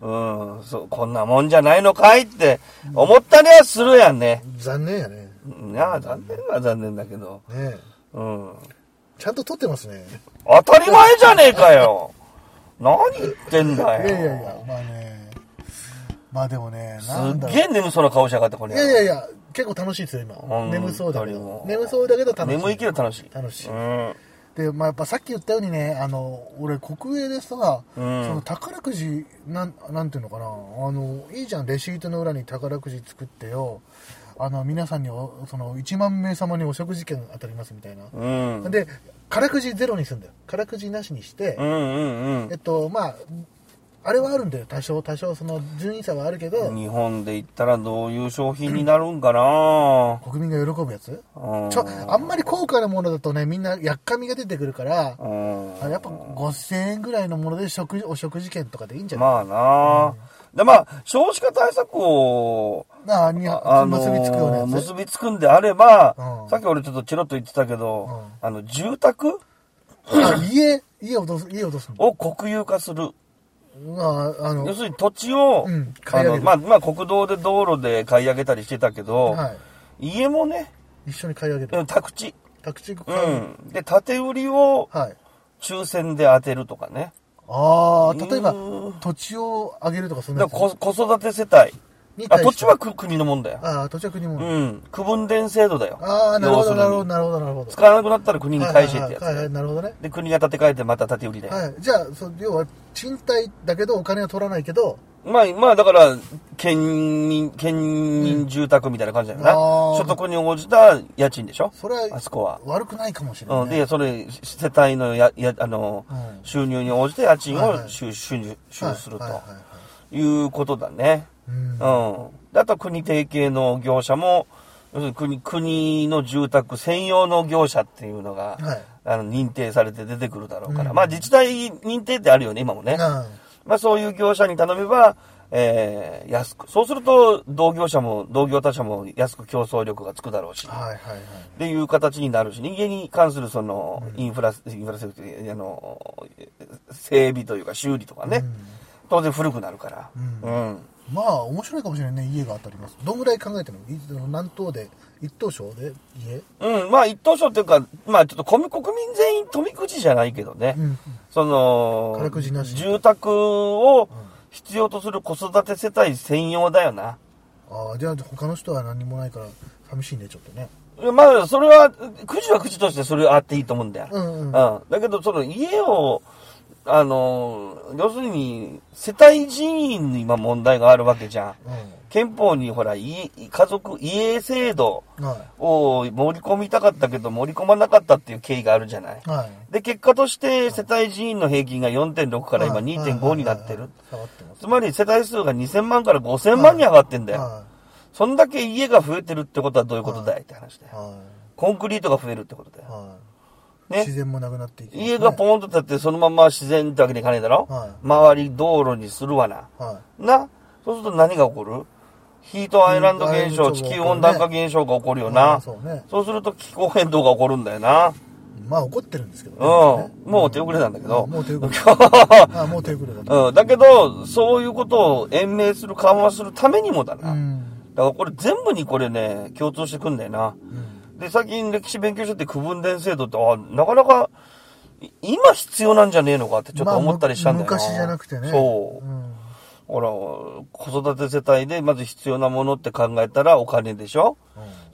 うん、そう、こんなもんじゃないのかいって思ったりはするやんね。残念やね。いや、残念は残念だけど。ねうん。ちゃんと撮ってますね。当たり前じゃねえかよ。何言ってんだよ。いやいやいや、まあね。まあでもね、なんだろうすっげえ眠そうな顔しやがって、これ。いやいやいや、結構楽しいですよ、今。ん眠そうだけど眠そうだけど楽しい。眠いけど楽しい。楽しい。うん。で、まあやっぱさっき言ったようにね、あの、俺国営でさ、うんその宝くじ、なん、なんていうのかな、あの、いいじゃん、レシートの裏に宝くじ作ってよ、あの、皆さんにお、その、1万名様にお食事券当たりますみたいな。うん。で、宝くじゼロにするんだよ。宝くじなしにして、うんうんえっと、まあ、あれはあるんだよ。多少、多少、その、順位差はあるけどうん。、日本で言ったらどういう商品になるんかな？国民が喜ぶやつ？うんちょ、あんまり高価なものだとね、みんな、やっかみが出てくるから、うん。あやっぱ5000円ぐらいのもので食事お食事券とかでいいんじゃない？まあなで、まあ、少子化対策を、まあ、にあの結びつくようなやつ。結びつくんであれば、うんさっき俺ちょっとチロッと言ってたけど、うあの、住宅あ家、家をどうす、家をどうすを国有化する。まあ、あの、要するに土地を、うんあのまあ、まあ、国道で道路で買い上げたりしてたけど、はい。家もね、一緒に買い上げる。うん宅地。宅地う。ん。で、建売りをはい。抽選で当てるとかね。ああ、例えばうん、土地をあげるとかそんなや子育て世帯。あ、に対して土地はく国のもんだよ。ああ、土地は国も。うん。区分田制度だよ。ああ、なるほど、なるほど、なるほど、なるほど。使わなくなったら国に返してってやつ。はいはいはい、なるほどね。で、国が建て替えてまた建て売りで。はい。じゃあ、そう要は、賃貸だけどお金は取らないけど、まあ、まあ、だから、県民、県民住宅みたいな感じだよな。あー所得に応じた家賃でしょ？それはあそこは。悪くないかもしれない、うん、ね。で、それ、世帯のや、や、あの、うん収入に応じて家賃はいはいを収、収入、収するとはいはいはいはいいうことだね。うんあと国提携の業者も、要するに国、国の住宅専用の業者っていうのが、はいあの、認定されて出てくるだろうから。うんまあ自治体認定ってあるよね、今もね。あまあそういう業者に頼めば、えー、安く。そうすると、同業者も、同業他社も安く競争力がつくだろうし。あはいはいはい。っていう形になるし、人間に関するその、インフラ、インフラ設備、あの、整備というか修理とかね、当然古くなるから。ううん。まあ、面白いかもしれないね、家が当たります。どんぐらい考えてるのい何棟で、一棟省で家？うん、まあ一等賞っていうか、まあちょっと国国民全員富くじじゃないけどね。うん。その宝くじなし、住宅を必要とする子育て世帯専用だよな。ああ、じゃあ他の人は何もないから寂しいね、ちょっとね。まあ、それは、くじはくじとしてそれはあっていいと思うんだよ。うんうんだけど、その家を、あの、要するに、世帯人員に今問題があるわけじゃん。憲法にほら、家、家族、家制度うん。はを盛り込みたかったけど盛り込まなかったっていう経緯があるじゃない。い。はい。で、結果として世帯人員の平均が4.6から今2.5になってる。。つまり世帯数が2000万から5000万に上がってんだよ。はそんだけ家が増えてるってことはどういうことだいって話だい。よ。はコンクリートが増えるってことだい。よ。はい。ね自。然もなくなっていきね家がポーンと建ってそのまま自然ってわけにいかねえだろ、はい周り道路にするわな。はな？そうすると何が起こる？ヒートアイランド現象、地球温暖化現象が起こるよい。な。あそうね。そうすると気候変動が起こるんだよな。まあ怒ってるんですけどね。うん。もう手遅れなんだけど。もう手遅れ。あもう手遅れだと。うん。だけど、そういうことを延命する、緩和するためにもだな。うん。だからこれ全部にこれね、共通してくんだよな。うん。で、最近歴史勉強してて区分田制度って、あなかなか、い今必要なんじゃねえのかってちょっと思ったりしたんだよな。まあむ昔じゃなくてね。そう。んほら、子育て世帯でまず必要なものって考えたらお金でしょ？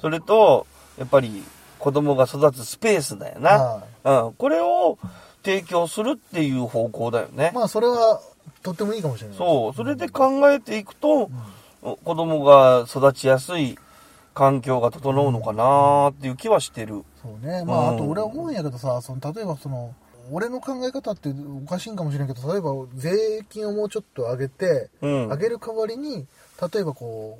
それと、やっぱり子供が育つスペースだよな。うん。これを提供するっていう方向だよね。まあ、それはとってもいいかもしれない。そう。それで考えていくと、子供が育ちやすい環境が整うのかなっていう気はしてる。そうね。まあ、あと俺は思うんやけどさ、その、例えばその、俺の考え方っておかしいんかもしれんけど、例えば税金をもうちょっと上げて、うん上げる代わりに、例えばこ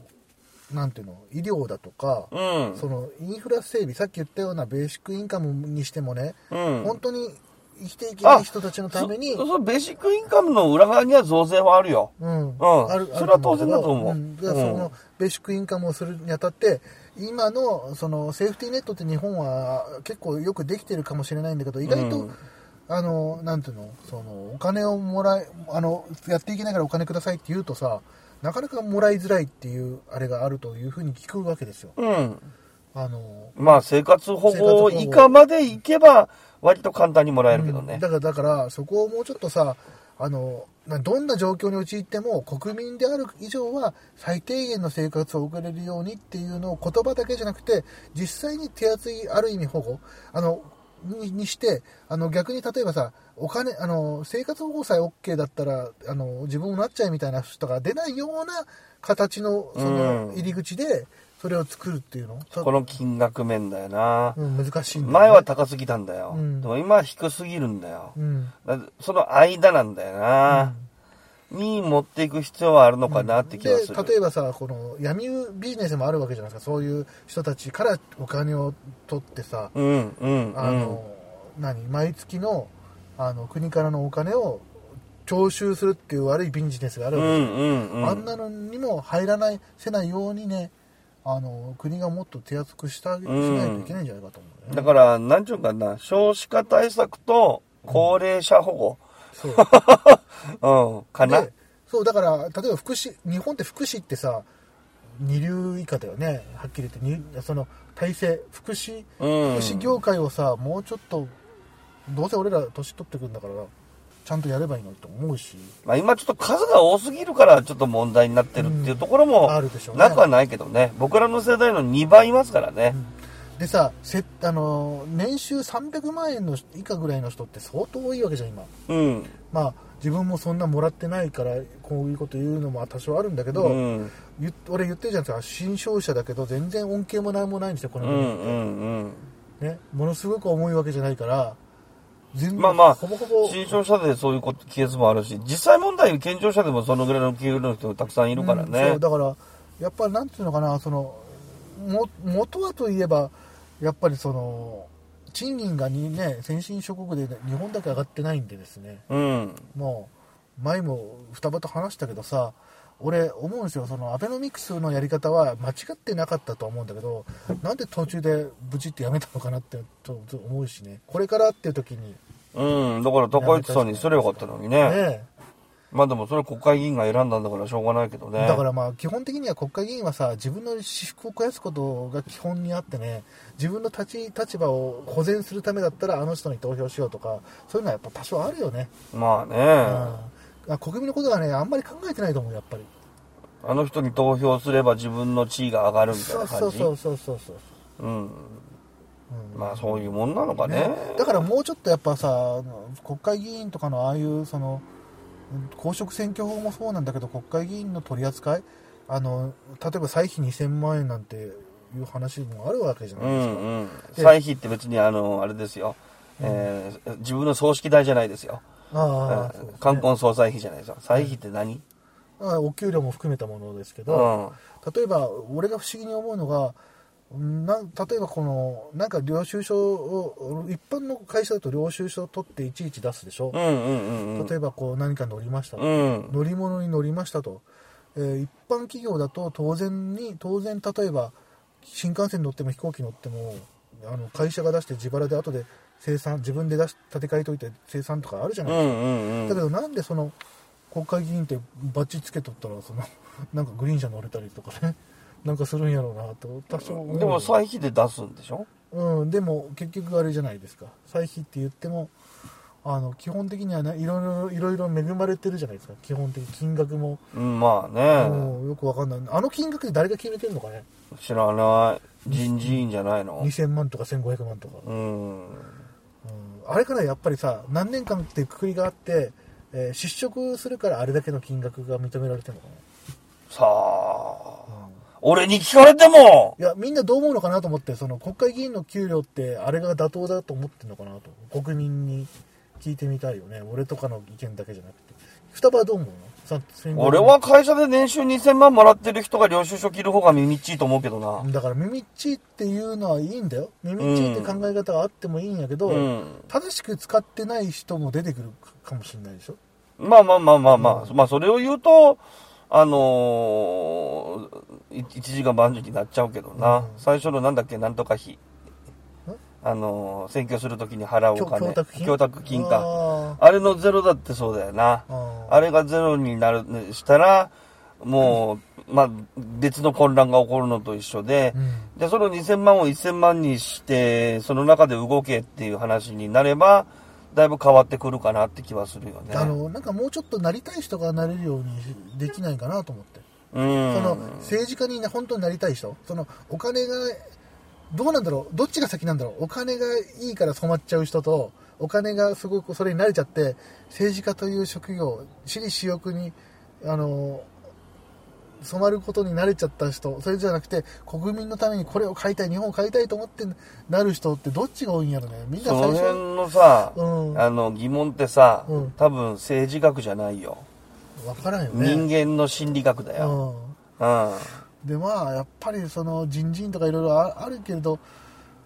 う、なんていうの、医療だとか、うん。そのインフラ整備、さっき言ったようなベーシックインカムにしてもね、うん。本当に生きていけない人たちのために、そそベーシックインカムの裏側には増税はあるよ。うん、それは当然だと思う。うん、だからうん。そのベーシックインカムをするにあたって、今のそのセーフティーネットって日本は結構よくできてるかもしれないんだけど、意外と、うん。あの、なんていうの、その、お金をもらい、あの、やっていけないからお金くださいって言うとさ、なかなかもらいづらいっていう、あれがあるというふうに聞くわけですよ。うん。あの、まあ生活保護。以下まで行けば割と簡単にもらえるけどね。だから、だから、そこをもうちょっとさ、あの、などんな状況に陥っても国民である以上は最低限の生活を送れるようにっていうのを言葉だけじゃなくて実際に手厚いある意味保護あのににしてあの逆に例えばさお金あの生活保護さえ OK だったらあの自分もなっちゃえみたいな人が出ないような形のそのうん入り口でそれを作るっていうの、この金額面だよな。うん、難しいね前は高すぎたんだよ。うんでも今は低すぎるんだよ。うんだその間なんだよな。に持っていく必要はあるのかなって気がする。で例えばさこの闇ビジネスもあるわけじゃないですかそういう人たちからお金を取ってさ、うん、うん、あの何？毎月のあの国からのお金を徴収するっていう悪いビジネスがあるうん、わけですよ、うん、うん、うん。あんなのにも入らないせないようにねあの国がもっと手厚くしてあげしないといけないんじゃないかと思うんだよね、だから、なんちゅうかな、少子化対策と高齢者保護。そう うん、かなで。そうだから例えば福祉日本って福祉ってさ二流以下だよねはっきり言ってにその体制福祉うん。福祉業界をさもうちょっとどうせ俺ら年取ってくるんだからちゃんとやればいいのにと思うしまあ今ちょっと数が多すぎるからちょっと問題になってるっていうところもあるでしょうねなくはないけどね。僕らの世代の2倍いますからね。でさせあの年収300万円の以下ぐらいの人って相当多いわけじゃん今うん。まあ自分もそんなもらってないからこういうこと言うのも多少あるんだけど、うん。俺言ってるじゃないですか新商社だけど全然恩恵も何もないんですよこのうん。国、うん。ね、ものすごく重いわけじゃないからまあまあほぼほぼ新商社でそういうことケースもあるし、実際問題、健常者でもそのぐらいの給料の人たくさんいるからうんねそう。だからやっぱりなんていうのかなそのも元はといえばやっぱりその賃金がにね先進諸国で日本だけ上がってないんでですねうん。もう前も双葉と話したけどさ俺思うんですよそのアベノミクスのやり方は間違ってなかったとは思うんだけどなんで途中でブチってやめたのかなってと思うしねこれからっていう時にうん。だから高市さんにすればよかったのにね。ねまあでもそれ国会議員が選んだんだからしょうがないけどね。だからまあ基本的には国会議員はさ自分の私服を肥やすことが基本にあってね自分の立ち立場を保全するためだったらあの人に投票しようとかそういうのはやっぱ多少あるよね、まあね。うん、国民のことはねあんまり考えてないと思うやっぱりあの人に投票すれば自分の地位が上がるみたいな感じ？そうそうそうそうそううん。うんまあそういうもんなのかね。ね、だからもうちょっとやっぱさ国会議員とかのああいうその公職選挙法もそうなんだけど国会議員の取り扱いあの例えば歳費2000万円なんていう話もあるわけじゃうないですか、んうん。で歳費って別にあの、あれですよ。えー自分の葬式代じゃないですよ。ああそうですね冠婚葬祭費じゃないですよ。歳費って何？あお給料も含めたものですけうど、ん。例えば俺が不思議に思うのがな例えばこのなんか領収書を一般の会社だと領収書を取っていちいち出すでしょ、うんうんうんうん。例えばこう何か乗りましたと、うん。乗り物に乗りましたと、えー一般企業だと当然に当然例えば新幹線乗っても飛行機乗ってもあの会社が出して自腹で後で生産自分で出し立て替えといて生産とかあるじゃないですか、うんうんうん。だけどなんでその国会議員ってバッチつけとったらそのなんかグリーン車乗れたりとかねなんかするんやろうなと多少でも歳費で出すんでしょ？うん、でも結局あれじゃないですか。歳費って言ってもあの基本的にはねいろいろいろいろ恵まれてるじゃないですか。基本的に金額も、うん、まあね。よくわかんない。あの金額で誰が決めてるのかね？知らない。人事院じゃないの？2000万とか1500万とか、うん。うん。あれからやっぱりさ何年間っていうくくりがあって、えー失職するからあれだけの金額が認められてるのかさあ。俺に聞かれても。ないやみんなどう思うのかなと思ってその国会議員の給料ってあれが妥当だと思ってるのかなと。国民に聞いてみたいよね。俺とかの意見だけじゃなくて。双葉はどう思うの？さ俺は会社で年収2000万もらってる人が領収書切る方が耳っちいと思うけどな。だから耳っちいっていうのはいいんだよ。耳っちいって考え方があってもいいんやけど、うん。正しく使ってない人も出てくるかもしれないでしょ？まあまあまあまあまあ、まあそれを言うと、あのー、い一時が万事になっちゃうけどな。うん最初のなんだっけ、なんとか費。あのー、選挙するときに払うお金。供託金？か。ああれのゼロだってそうだよな。ああれがゼロになる、したら、もう、まあ、別の混乱が起こるのと一緒で、うんで、その2000万を1000万にして、その中で動けっていう話になれば、だいぶ変わってくるかなって気はするよね。あのなんかもうちょっとなりたい人がなれるようにできないかなと思って、うん。その政治家に、ね、本当になりたい人。そのお金がどうなんだろう。どっちが先なんだろう。お金がいいから染まっちゃう人とお金がすごくそれに慣れちゃって政治家という職業私利私欲にあの染まることに慣れちゃった人。それじゃなくて国民のためにこれを買いたい日本を買いたいと思ってなる人ってどっちが多いんやろね。みんなその最初辺のさ、うん。あの疑問ってさ、うん。多分政治学じゃないよ。分からんよね人間の心理学だよ。うんうん。でまあやっぱりその人事院とかいろいろああるけれど、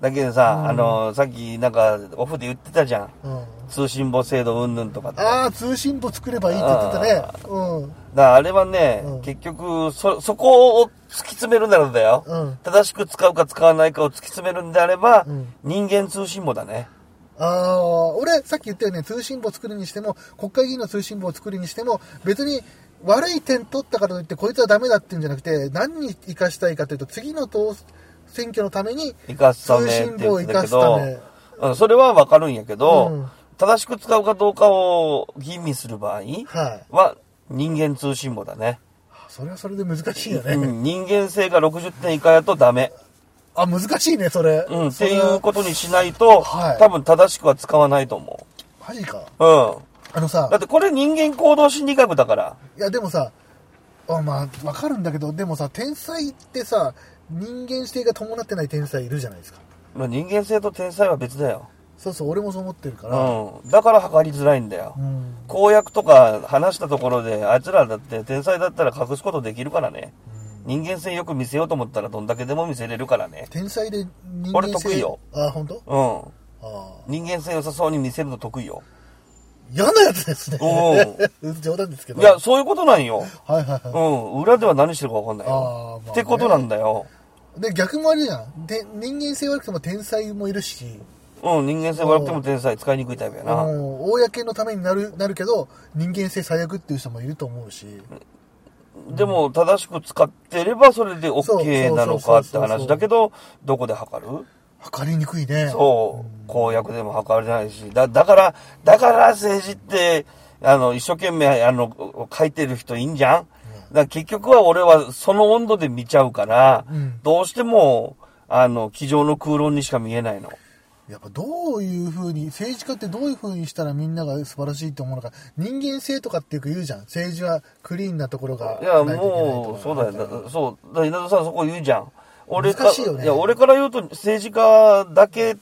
だけどさ、うんあの、さっきなんかオフで言ってたじゃん。うん、通信簿制度云々とかって。ああ通信簿作ればいいって言ってたねうんだからあれはね、うん結局、そ、そこを突き詰めるならだよ。うん正しく使うか使わないかを突き詰めるんであれば、うん人間通信簿だね。ああ俺さっき言ったよね通信簿作るにしても国会議員の通信簿を作るにしても別に悪い点取ったからといってこいつはダメだっていうんじゃなくて何に生かしたいかというと次の当選挙のために生かすため。通信簿を生かすため、うん、それはわかるんやけど、うん。正しく使うかどうかを吟味する場合は人間通信簿だね。それはそれで難しいよね、うん、人間性が60点以下やとダメ。あ難しいねそれ、うん、っていうことにしないと、はい多分正しくは使わないと思マジかう。うん。あのさだってこれ人間行動心理学だから。いやでもさあまあわかるんだけどでもさ天才ってさ人間性が伴ってない天才いるじゃないですかまあ人間性と天才は別だよ。そうそう俺もそう思ってるからうん。だから測りづらいんだよ。うん公約とか話したところで、あいつらだって天才だったら隠すことできるからね。人間性よく見せようと思ったらどんだけでも見せれるからね。天才で人間性俺得意よあ本当？うん。あ人間性良さそうに見せるの得意よ。嫌なやつですねう冗談ですけどいや、そういうことなんよ。はいはいはうん。裏では何してるか分かんないよ。まあねってことなんだよ。いで逆もあるじゃんで人間性悪くても天才もいるしうん。人間性悪くても天才使いにくいタイプやな。公のためになるなるけど人間性最悪っていう人もいると思うしでも、正しく使ってればそれで OK なのかって話だけど、どこで測る？測りにくいねそう。公約でも測れないし。だ、だから、だから政治って、あの、一生懸命、あの、書いてる人いいんじゃんだから結局は俺はその温度で見ちゃうから、うんどうしても、あの、机上の空論にしか見えないの。やっぱどういうふうに政治家ってどういうふうにしたらみんなが素晴らしいと思うのか人間性とかってよく言うじゃん政治はクリーンなところがいや、もう、そうだよ。だそう。だ稲田さんそこ言うじゃん。俺か難しいや、俺から言うと政治家だけ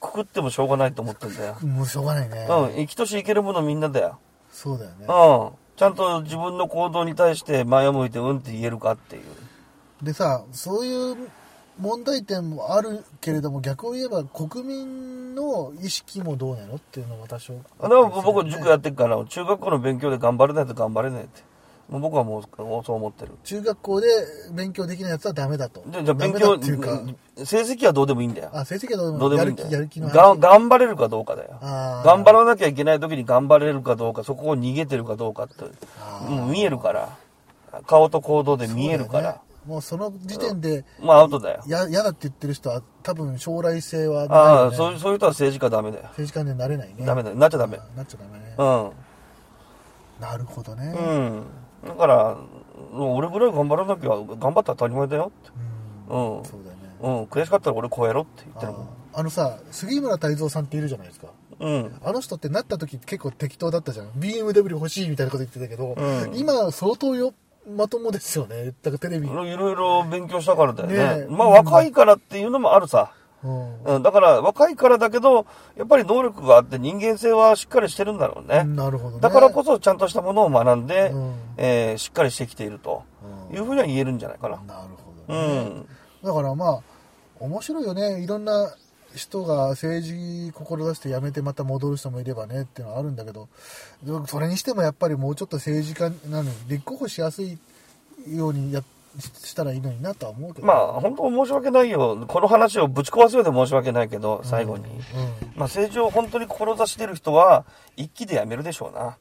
くくってもしょうがないと思ってんだよ。もうしょうがないね、うん。生きとし生けるものみんなだよ。そうだよねうん。ちゃんと自分の行動に対して前を向いてうんって言えるかっていう。でさそういう問題点もあるけれども逆を言えば国民の意識もどうなのっていうのも多少あでも僕塾やってっから、中学校の勉強で頑張れないと頑張れないって。もう僕はもうそう思ってる。中学校で勉強できないやつはダメだとじゃあ勉ダ強、っていうか成績はどうでもいいんだよ。あ成績はどうでもいいもやる気んだよ。やる気のが話頑張れるかどうかだよ。頑張らなきゃいけない時に頑張れるかどうか、そこを逃げてるかどうかって、もう見えるから。顔と行動で見えるから。もうその時点で、まあアウトだよ。や、嫌だって言ってる人は多分将来性はないああ、よね。そういう、そういう人は政治家ダメだよ。政治家になれないね。ダメだよ。なっちゃダメ。あなっちゃダメね。うん。なるほどね。うん。だから、もう俺ぐらい頑張らなきゃ、頑張ったら当たり前だよって。うんうん。そうだよね。うん。悔しかったら俺こうやろって言ってるもん。ああのさ、杉村太蔵さんっているじゃないですか。うん。あの人ってなった時結構適当だったじゃん。BMW 欲しいみたいなこと言ってたけど、うん今相当よ、まともですよね。だからテレビ。いろいろ勉強したからだよね。ねえまあ若いからっていうのもあるさ。うんうん。だから若いからだけど、やっぱり能力があって人間性はしっかりしてるんだろうね。なるほどね。だからこそちゃんとしたものを学んで、うんえーしっかりしてきているとうんいうふうには言えるんじゃないかな。なるほうどね。ん。だからまあ、面白いよね。いろんな人が政治志して辞めてまた戻る人もいればねっていうのはあるんだけど、それにしてもやっぱりもうちょっと政治家なのに立候補しやすいようにやしたらいいのになとは思うけど。まあ、本当申し訳ないよ。この話をぶち壊すようで申し訳ないけど、最後に。うんまあ、政治を本当に志してる人は、一気でやめるでしょうな。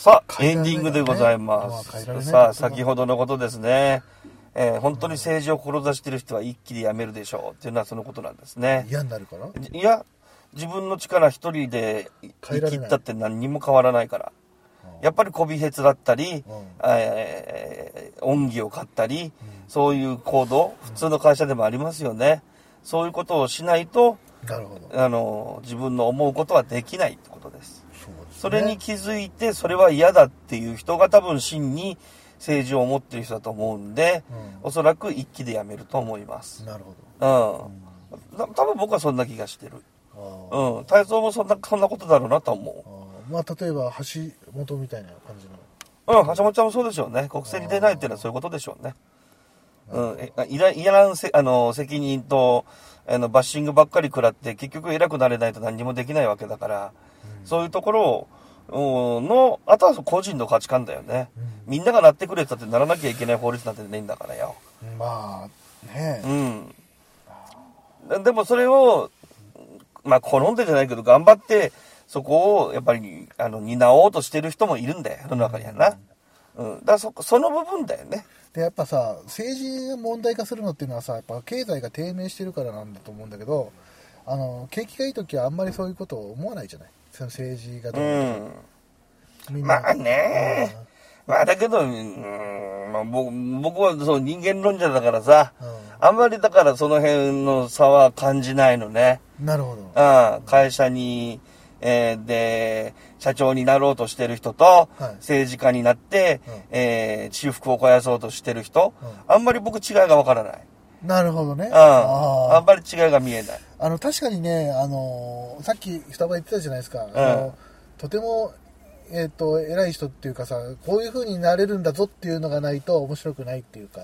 さあ、エンディングでございます。さあ、先ほどのことですね。えー本当に政治を志してる人は一気でやめるでしょうっていうのはそのことなんですね。嫌になるから？いや、自分の力一人で生きったって何にも変わらないから。やっぱりこびへつだったり、うんえー恩義を買ったり、そういう行動、普通の会社でもありますよね。そういうことをしないと、なるほど。あの、自分の思うことはできないってことです。それに気づいて、それは嫌だっていう人が多分真に政治を思ってる人だと思うんで、うんおそらく一気でやめると思います。なるほうん。た多分僕はそんな気がしてる。うん。体操もそんな、そんなことだろうなと思あーまあ例えば橋本みたいな感じの。う。うん。橋本ちゃんもそうでしょうね。国政に出ないっていうのはそういうことでしょうね。うん。えいらいらんせ、あの、責任と、あの、バッシングばっかり食らって、結局偉くなれないと何にもできないわけだから、そういうところを、うんの、あとは個人の価値観だよね。みんながなってくれたってならなきゃいけない法律なんてないんだからよ。まあねうん。ででもそれを、まあ、好んでじゃないけど、頑張って、そこを、やっぱり、あの、担おうとしてる人もいるんだよ、世の中にはな。うん。だからそ、その部分だよね。でやっぱさ政治が問題化するのっていうのはさやっぱ経済が低迷してるからなんだと思うんだけどあの景気がいい時はあんまりそういうことを思わないじゃないその政治がどううのん。みんなまあね。まあ、だけど、うん、まあ、僕僕はそう人間論者だからさ、あんまりだからその辺の差は感じないのね。うんなるほど。うん、会社に、えーで、社長になろうとしてる人と、はい。政治家になって、うん。えー私服を肥やそうとしてる人、うん。あんまり僕違いがわからない。なるほどねうん。あーあんまり違いが見えない。あの確かにねあのさっき双葉言ってたじゃないですか、あのとてもえっ、と偉い人っていうかさこういう風になれるんだぞっていうのがないと面白くないっていうか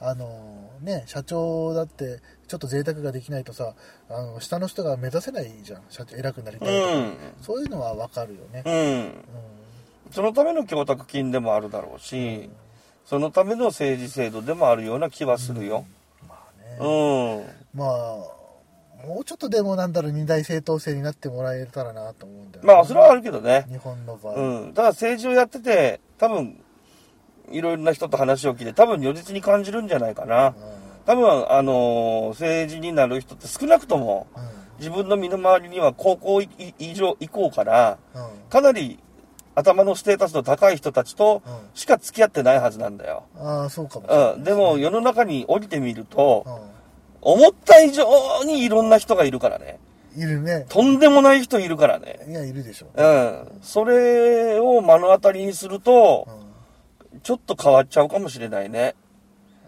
あのね社長だってちょっと贅沢ができないとさあの下の人が目指せないじゃん社長偉くなりたいとか、うんそういうのはわかるよね、うん。そのための供託金でもあるだろうし、そのための政治制度でもあるような気はするよ。うん。まあもうちょっとでもなんだろう二大政党制になってもらえたらなと思うんだよねまあ、それはあるけどね。日本の場合、うん。ただ政治をやってて、多分、いろいろな人と話を聞いて、多分如実に感じるんじゃないかな。多分、あのー政治になる人って少なくとも、うん自分の身の回りには高校い以上以降から、うんかなり頭のステータスの高い人たちとうんしか付き合ってないはずなんだよ。ああそうかもしれないうん。でも世の中に降りてみると、う思った以上にいろんな人がいるからね。ん、いるねとんでもない人いるからね。いやいるでしょうん。それを目の当たりにするとう、んちょっと変わっちゃうかもしれないね。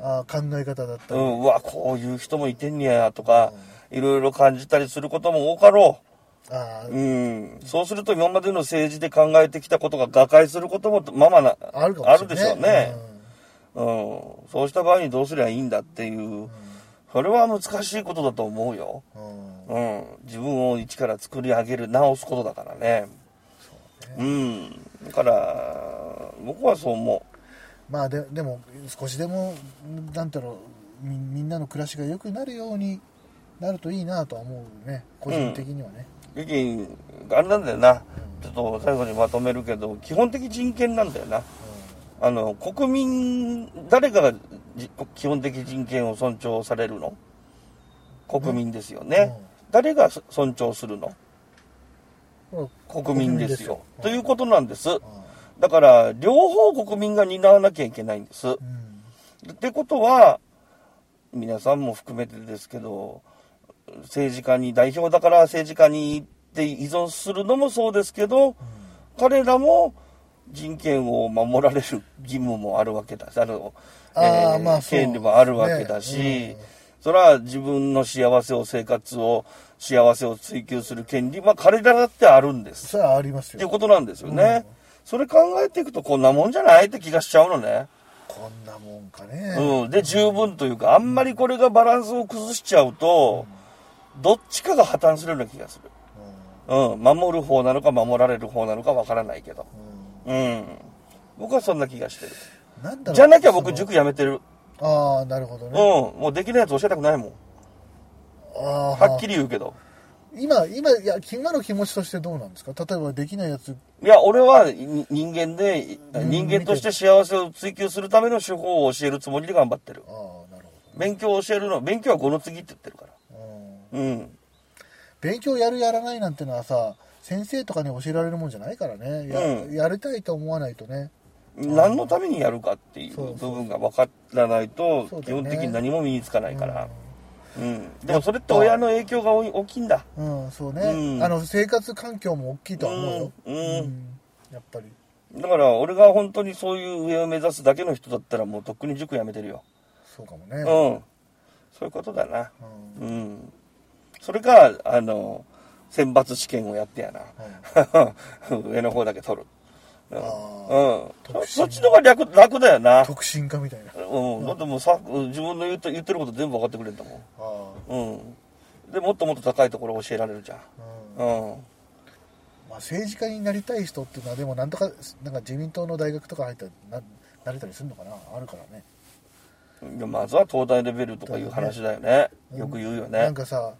ああ考え方だったり、うん、うわ、こういう人もいてんねや、とか、いろいろ感じたりすることも多かろう。うん。そうすると今までの政治で考えてきたことが瓦解することもままな、あるあるでしょうね。うん。そうした場合にどうすりゃいいんだっていう、それは難しいことだと思うよ。うんうんうん。自分を一から作り上げる、直すことだからね。うん。だから、僕はそう思まあででも少しでもなんていうのみみんなの暮らしが良くなるようになるといいなとは思うね個人的にはね、意見あれなんだよな、ちょっと最後にまとめるけど基本的人権なんだよなあの国民誰がじ基本的人権を尊重されるの？国民ですよね、誰がそ尊重するの？うん国民ですよ。うんということなんです。だから、両方国民が担わなきゃいけないんです。うんってことは、皆さんも含めてですけど、政治家に、代表だから政治家にって依存するのもそうですけど、彼らも人権を守られる義務もあるわけだし、あの、あーまあ権利もあるわけだし、ねそれは自分の幸せを、生活を、幸せを追求する権利、まあ彼らだってあるんです。それはありますっていうよことなんですよね。それ考えていくとこんなもんじゃないって気がしちゃうのね。こんなもんかね、うん。で、十分というか、あんまりこれがバランスを崩しちゃうと、どっちかが破綻するような気がする。うん。守る方なのか守られる方なのかわからないけど。うん。僕はそんな気がしてる。うんなんだろうじゃなきゃ僕塾辞めてる。ああなるほどうん。ね、もうできないやつ教えたくないもん。あーはっきり言うけど。今今いや今の気持ちとしてどうなんですか？例えばできないやついや、俺はに人間で、うん人間として幸せを追求するための手法を教えるつもりで頑張ってるあ。あなるほ勉強を教えるの、勉強は5の次って言ってるから。ど、うん。うん。勉強やるやらないなんてのはさ先生とかに教えられるもんじゃないからね。や,、うん。やりたいと思わないとね。何のためにやるかっていう部分が分からないと基本的に何も身につかないから、うん。でもそれって親の影響が大大きいんだ。うんそうね、うん。あの生活環境も大きいとは思うよ、うん。うん。やっぱり。だから俺が本当にそういう上を目指すだけの人だったらもうとっくに塾やめてるよ。そうかもね。うん。そういうことだな。うん。うんそれかあの選抜試験をやってやな、上の方だけ取る。うん、あうん、特そそっちの方が楽楽だよな。特進化みたいな。うん、だってもうさ自分の言って言ってること全部分かってくれるんだもん。あうん。で、もっともっと高いところを教えられるじゃん。あ、うん。うん。まあ、政治家になりたい人っていうのはでもなんとかなんか自民党の大学とか入ったらななれたりするのかな？あるからね。まずは東大レベルとかいう話だよね。よく言うよね。なん。かさ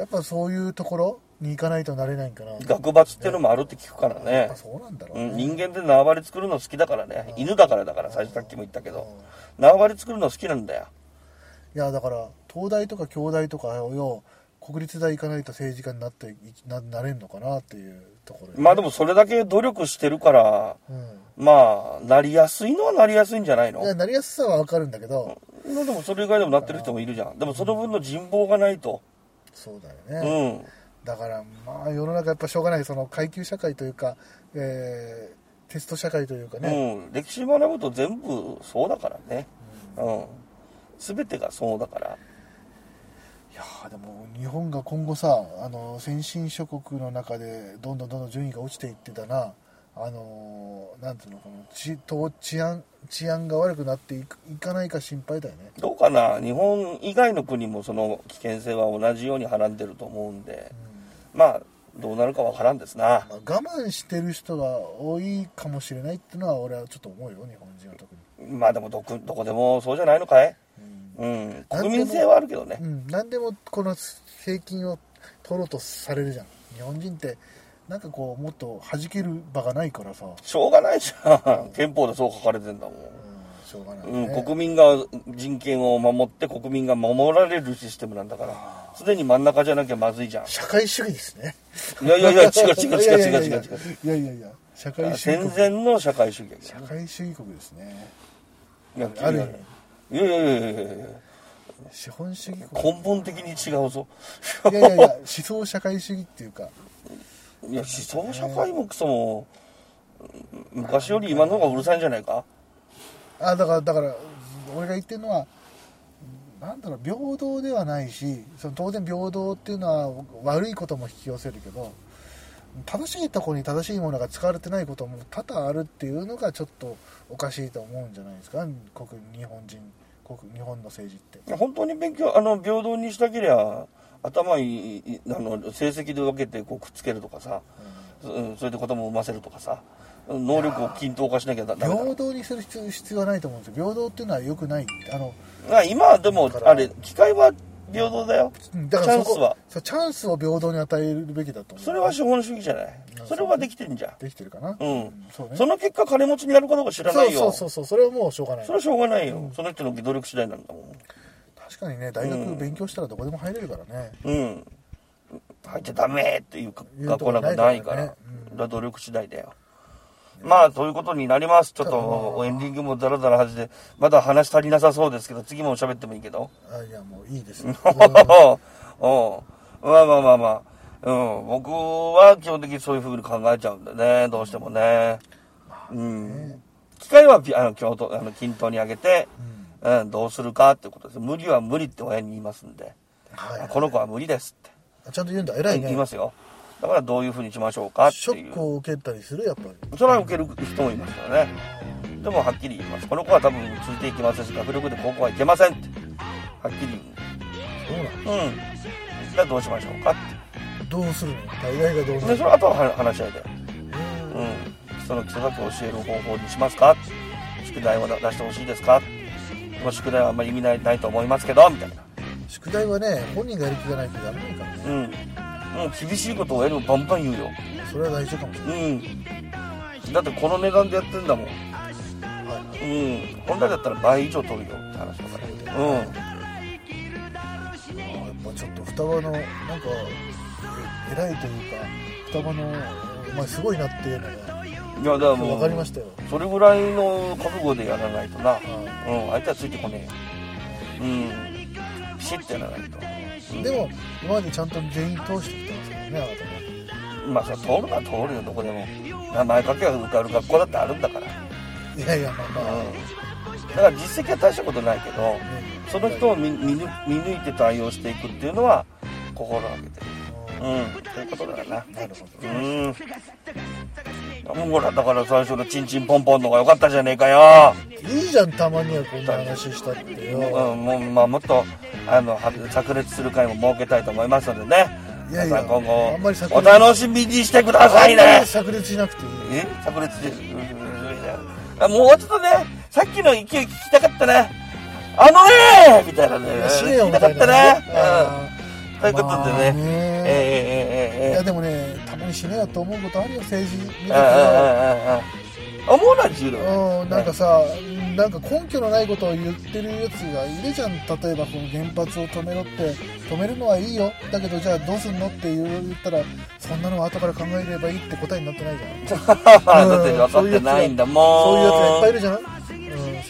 やっぱそういうところに行かないとなれないんかな学罰っていうのもあるって聞くからやっねぱ。そうなんだろうね、うん、人間で縄張り作るの好きだからね。犬だからだから、最初さっきも言ったけど。縄張り作るの好きなんだよ。いやだから東大とか京大とかを国立大行かないと政治家になっていななれんのかなっていうところよねまあでもそれだけ努力してるから、うんまあ、なりやすいのはなりやすいんじゃないの？いやなりやすさはわかるんだけど、でもそれ以外でもなってる人もいるじゃん。でもその分の人望がないと。そうだうよね、ん。だからまあ世の中やっぱしょうがないその階級社会というか、えーテスト社会というかね、うん、歴史学ぶと全部そうだからね。うん。すべてがそうだから。いやーでも日本が今後さあの先進諸国の中でどんどんどんどん順位が落ちていってたなあのーなんていうのかな治と治安治安が悪くなっていくいかないか心配だよね、どうかな？日本以外の国もその危険性は同じようにはらんでると思うんで、まあ、どうなるかわからんですな。まあ、我慢してる人が多いかもしれないっていうのは俺はちょっと思うよ日本人は特に、まあでもどこ、どこでもそうじゃないのかい？うん。国民性はあるけどね。う。ん、何でもこの平均を取ろうとされるじゃん。日本人ってなんかこうもっと弾ける場がないからさ、うん、しょうがないじゃん。憲法でそう書かれてんだもん。しょうがない、うん、ね国民が人権を守って国民が守られるシステムなんだから、すでに真ん中じゃなきゃまずいじゃん。社会主義ですね。いやいやいや、違う違う違う違う違う。違う。いやいやいやいやいやいや社会主義戦国前の社会主義社会主義国ですね。いやあるいやいやいやいやいや。資本主義国。根本的に違うぞ。いやいやいや思想社会主義っていうかいや、思想社会もクソも、昔より今の方がうるさいんじゃないか？あだからだから俺が言ってるのはなんだろう平等ではないしその当然平等っていうのは悪いことも引き寄せるけど正しいところに正しいものが使われてないことも多々あるっていうのがちょっとおかしいと思うんじゃないですか？国日本人国日本の政治って。本当に勉強、あの、平等にしたけりゃ、頭いい、いあの、成績で分けてこうくっつけるとかさ、うん、それで子供を産ませるとかさ能力を均等化しなきゃだ。平等にする必要必要はないと思うんですよ。平等っていうのは良くないあのあ今はでもあれ機会は平等だよ。うんだチャンスは。チャンスを平等に与えるべきだと思う。それは資本主義じゃない。それはできてんじゃん。できてるかな。うん。そうね。その結果金持ちになるかどうか知らないよ。そうそうそうそれはもうしょうがない。それはしょうがないよ、その人の努力次第なんだもん確かにね大学勉強したらどこでも入れるからね、うん入っちゃダメっていう学校なんかないからね努力次第だよまあ、ということになります。ちょっと、あエンディングもダラダラ始めて、まだ話足りなさそうですけど、次も喋ってもいいけど。あいやもういいですよ うん。まあまあまあまあ。うん。僕は基本的にそういう風に考えちゃうんだね。どうしてもね。うん。機械はピあの京都あの均等に上げて、うん、どうするかってことです。無理は無理って親に言いますんで、はいこの子は無理ですってちゃんと言うんだ偉いね言いますよ。だからどういう風にしましょうかっていうショック。を受けたりするやっぱりそれは受ける人もいますからね。でもはっきり言います。この子は多分ついていきませんし、学力で高校はいけませんって。はっきりそうなの言う。うん。じゃあどうしましょうかって。どうするの？大概がどうなで、るその後は話話し合いで。うん。その基礎だけ教える方法にしますか？宿題を出してほしいですか？この宿題はあんまり意味ないないと思いますけど、みたいな。宿題はね本人がやる気がないとやらないからねうん。もう厳しいことを親にもバンバン言うよ。それは大事かもしれない、うん。だってこの値段でやってんだもん。はいうん。本来だったら倍以上取るよって話だから。うん。あやっぱちょっと双葉のなんかえ偉いというか双葉のお前すごいなっていうのがいや、だからもう。分かりましたよ、それぐらいの覚悟でやらないとな。はうん。相手はついてこねえよ。うん。ピシッとやらないと。い、でも今までちゃんと全員通してきてますからねあなたねまあ、それ通るのは通るよ、どこでも。名前書けば受かる学校だってあるんだから。いやいやまあまあ、うん。だから実績は大したことないけど、ねその人を見見抜いて対応していくっていうのは、心がけてる。うん。ということだよな。なるほどうん。ほら、だから最初のチンチンポンポンのが良かったじゃねえかよ。いいじゃん。たまにはこん。な話したってよ、うん、もう、まあ、もっと、あの、は炸裂する回も設けたいと思いますのでね。いやいや皆さん。今後、お楽しみにしてくださいね。炸裂しなくていいえ炸裂で、あもうちょっとね、さっきの勢い聞きたかったね。あのねみたいなね。死ねよみ聞きたかったなね。うん。ということでね,まあね、えー、いやでもねたまに死ねやと思うことあるよ政治。見てあ思わな自由うんなんかさ、なんか根拠のないことを言ってるやつがいるじゃん。例えばこの原発を止めろって止めるのはいいよ。だけどじゃあどうすんのって言ったらそんなのは後から考えればいいって答えになってないじゃん。だって分かってないんだもん。そういうやつがいっぱいいるじゃん。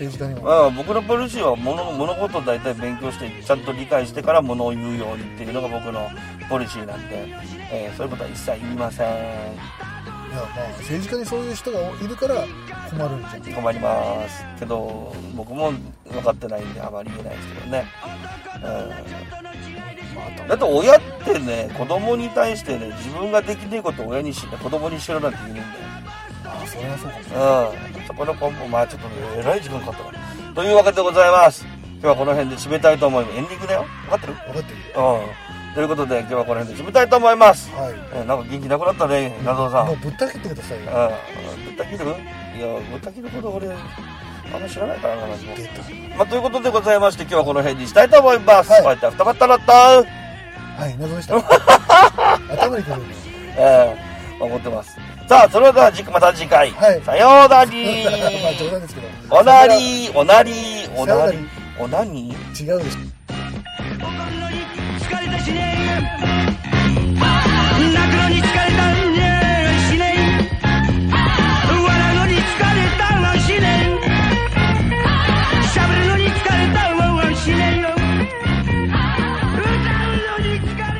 うん、政治家にも。うん、僕のポリシーは物物事を大体勉強してちゃんと理解してから物を言うようにっていうのが僕のポリシーなんで、えーそういうことは一切言いませんいや、まあ、政治家にそういう人がいるから困るんじゃん。困りますけど僕も分かってないんであまり言えないですけどね、まあ、うん、だって親ってね子供に対してね自分ができねえことを親にし子供にしろなんて言うんだよあ、それはそうか。うん。そこの根本、まあちょっとね、えらい時間かかったな。というわけでございます。今日はこの辺で締めたいと思います。エンディングだよ。分かってる？分かってるよ。うん。ということで、今日はこの辺で締めたいと思います。はい。えーなんか元気なくなったね、画像さん。うもん。うぶった切ってくださいよ。ぶった切る？いや、ぶった切ること俺、あんま知らないからな、私も。まあ、ということでございまして、今日はこの辺にしたいと思います。はいお相手は二股だった？はい、謎でした。頭にくるね。えー、思ってます。さあ、それでは、じまた次回。はいさような まあり。冗談ですけど。おなり、おなり、おなりおなに？違うでしょ。疲れたしね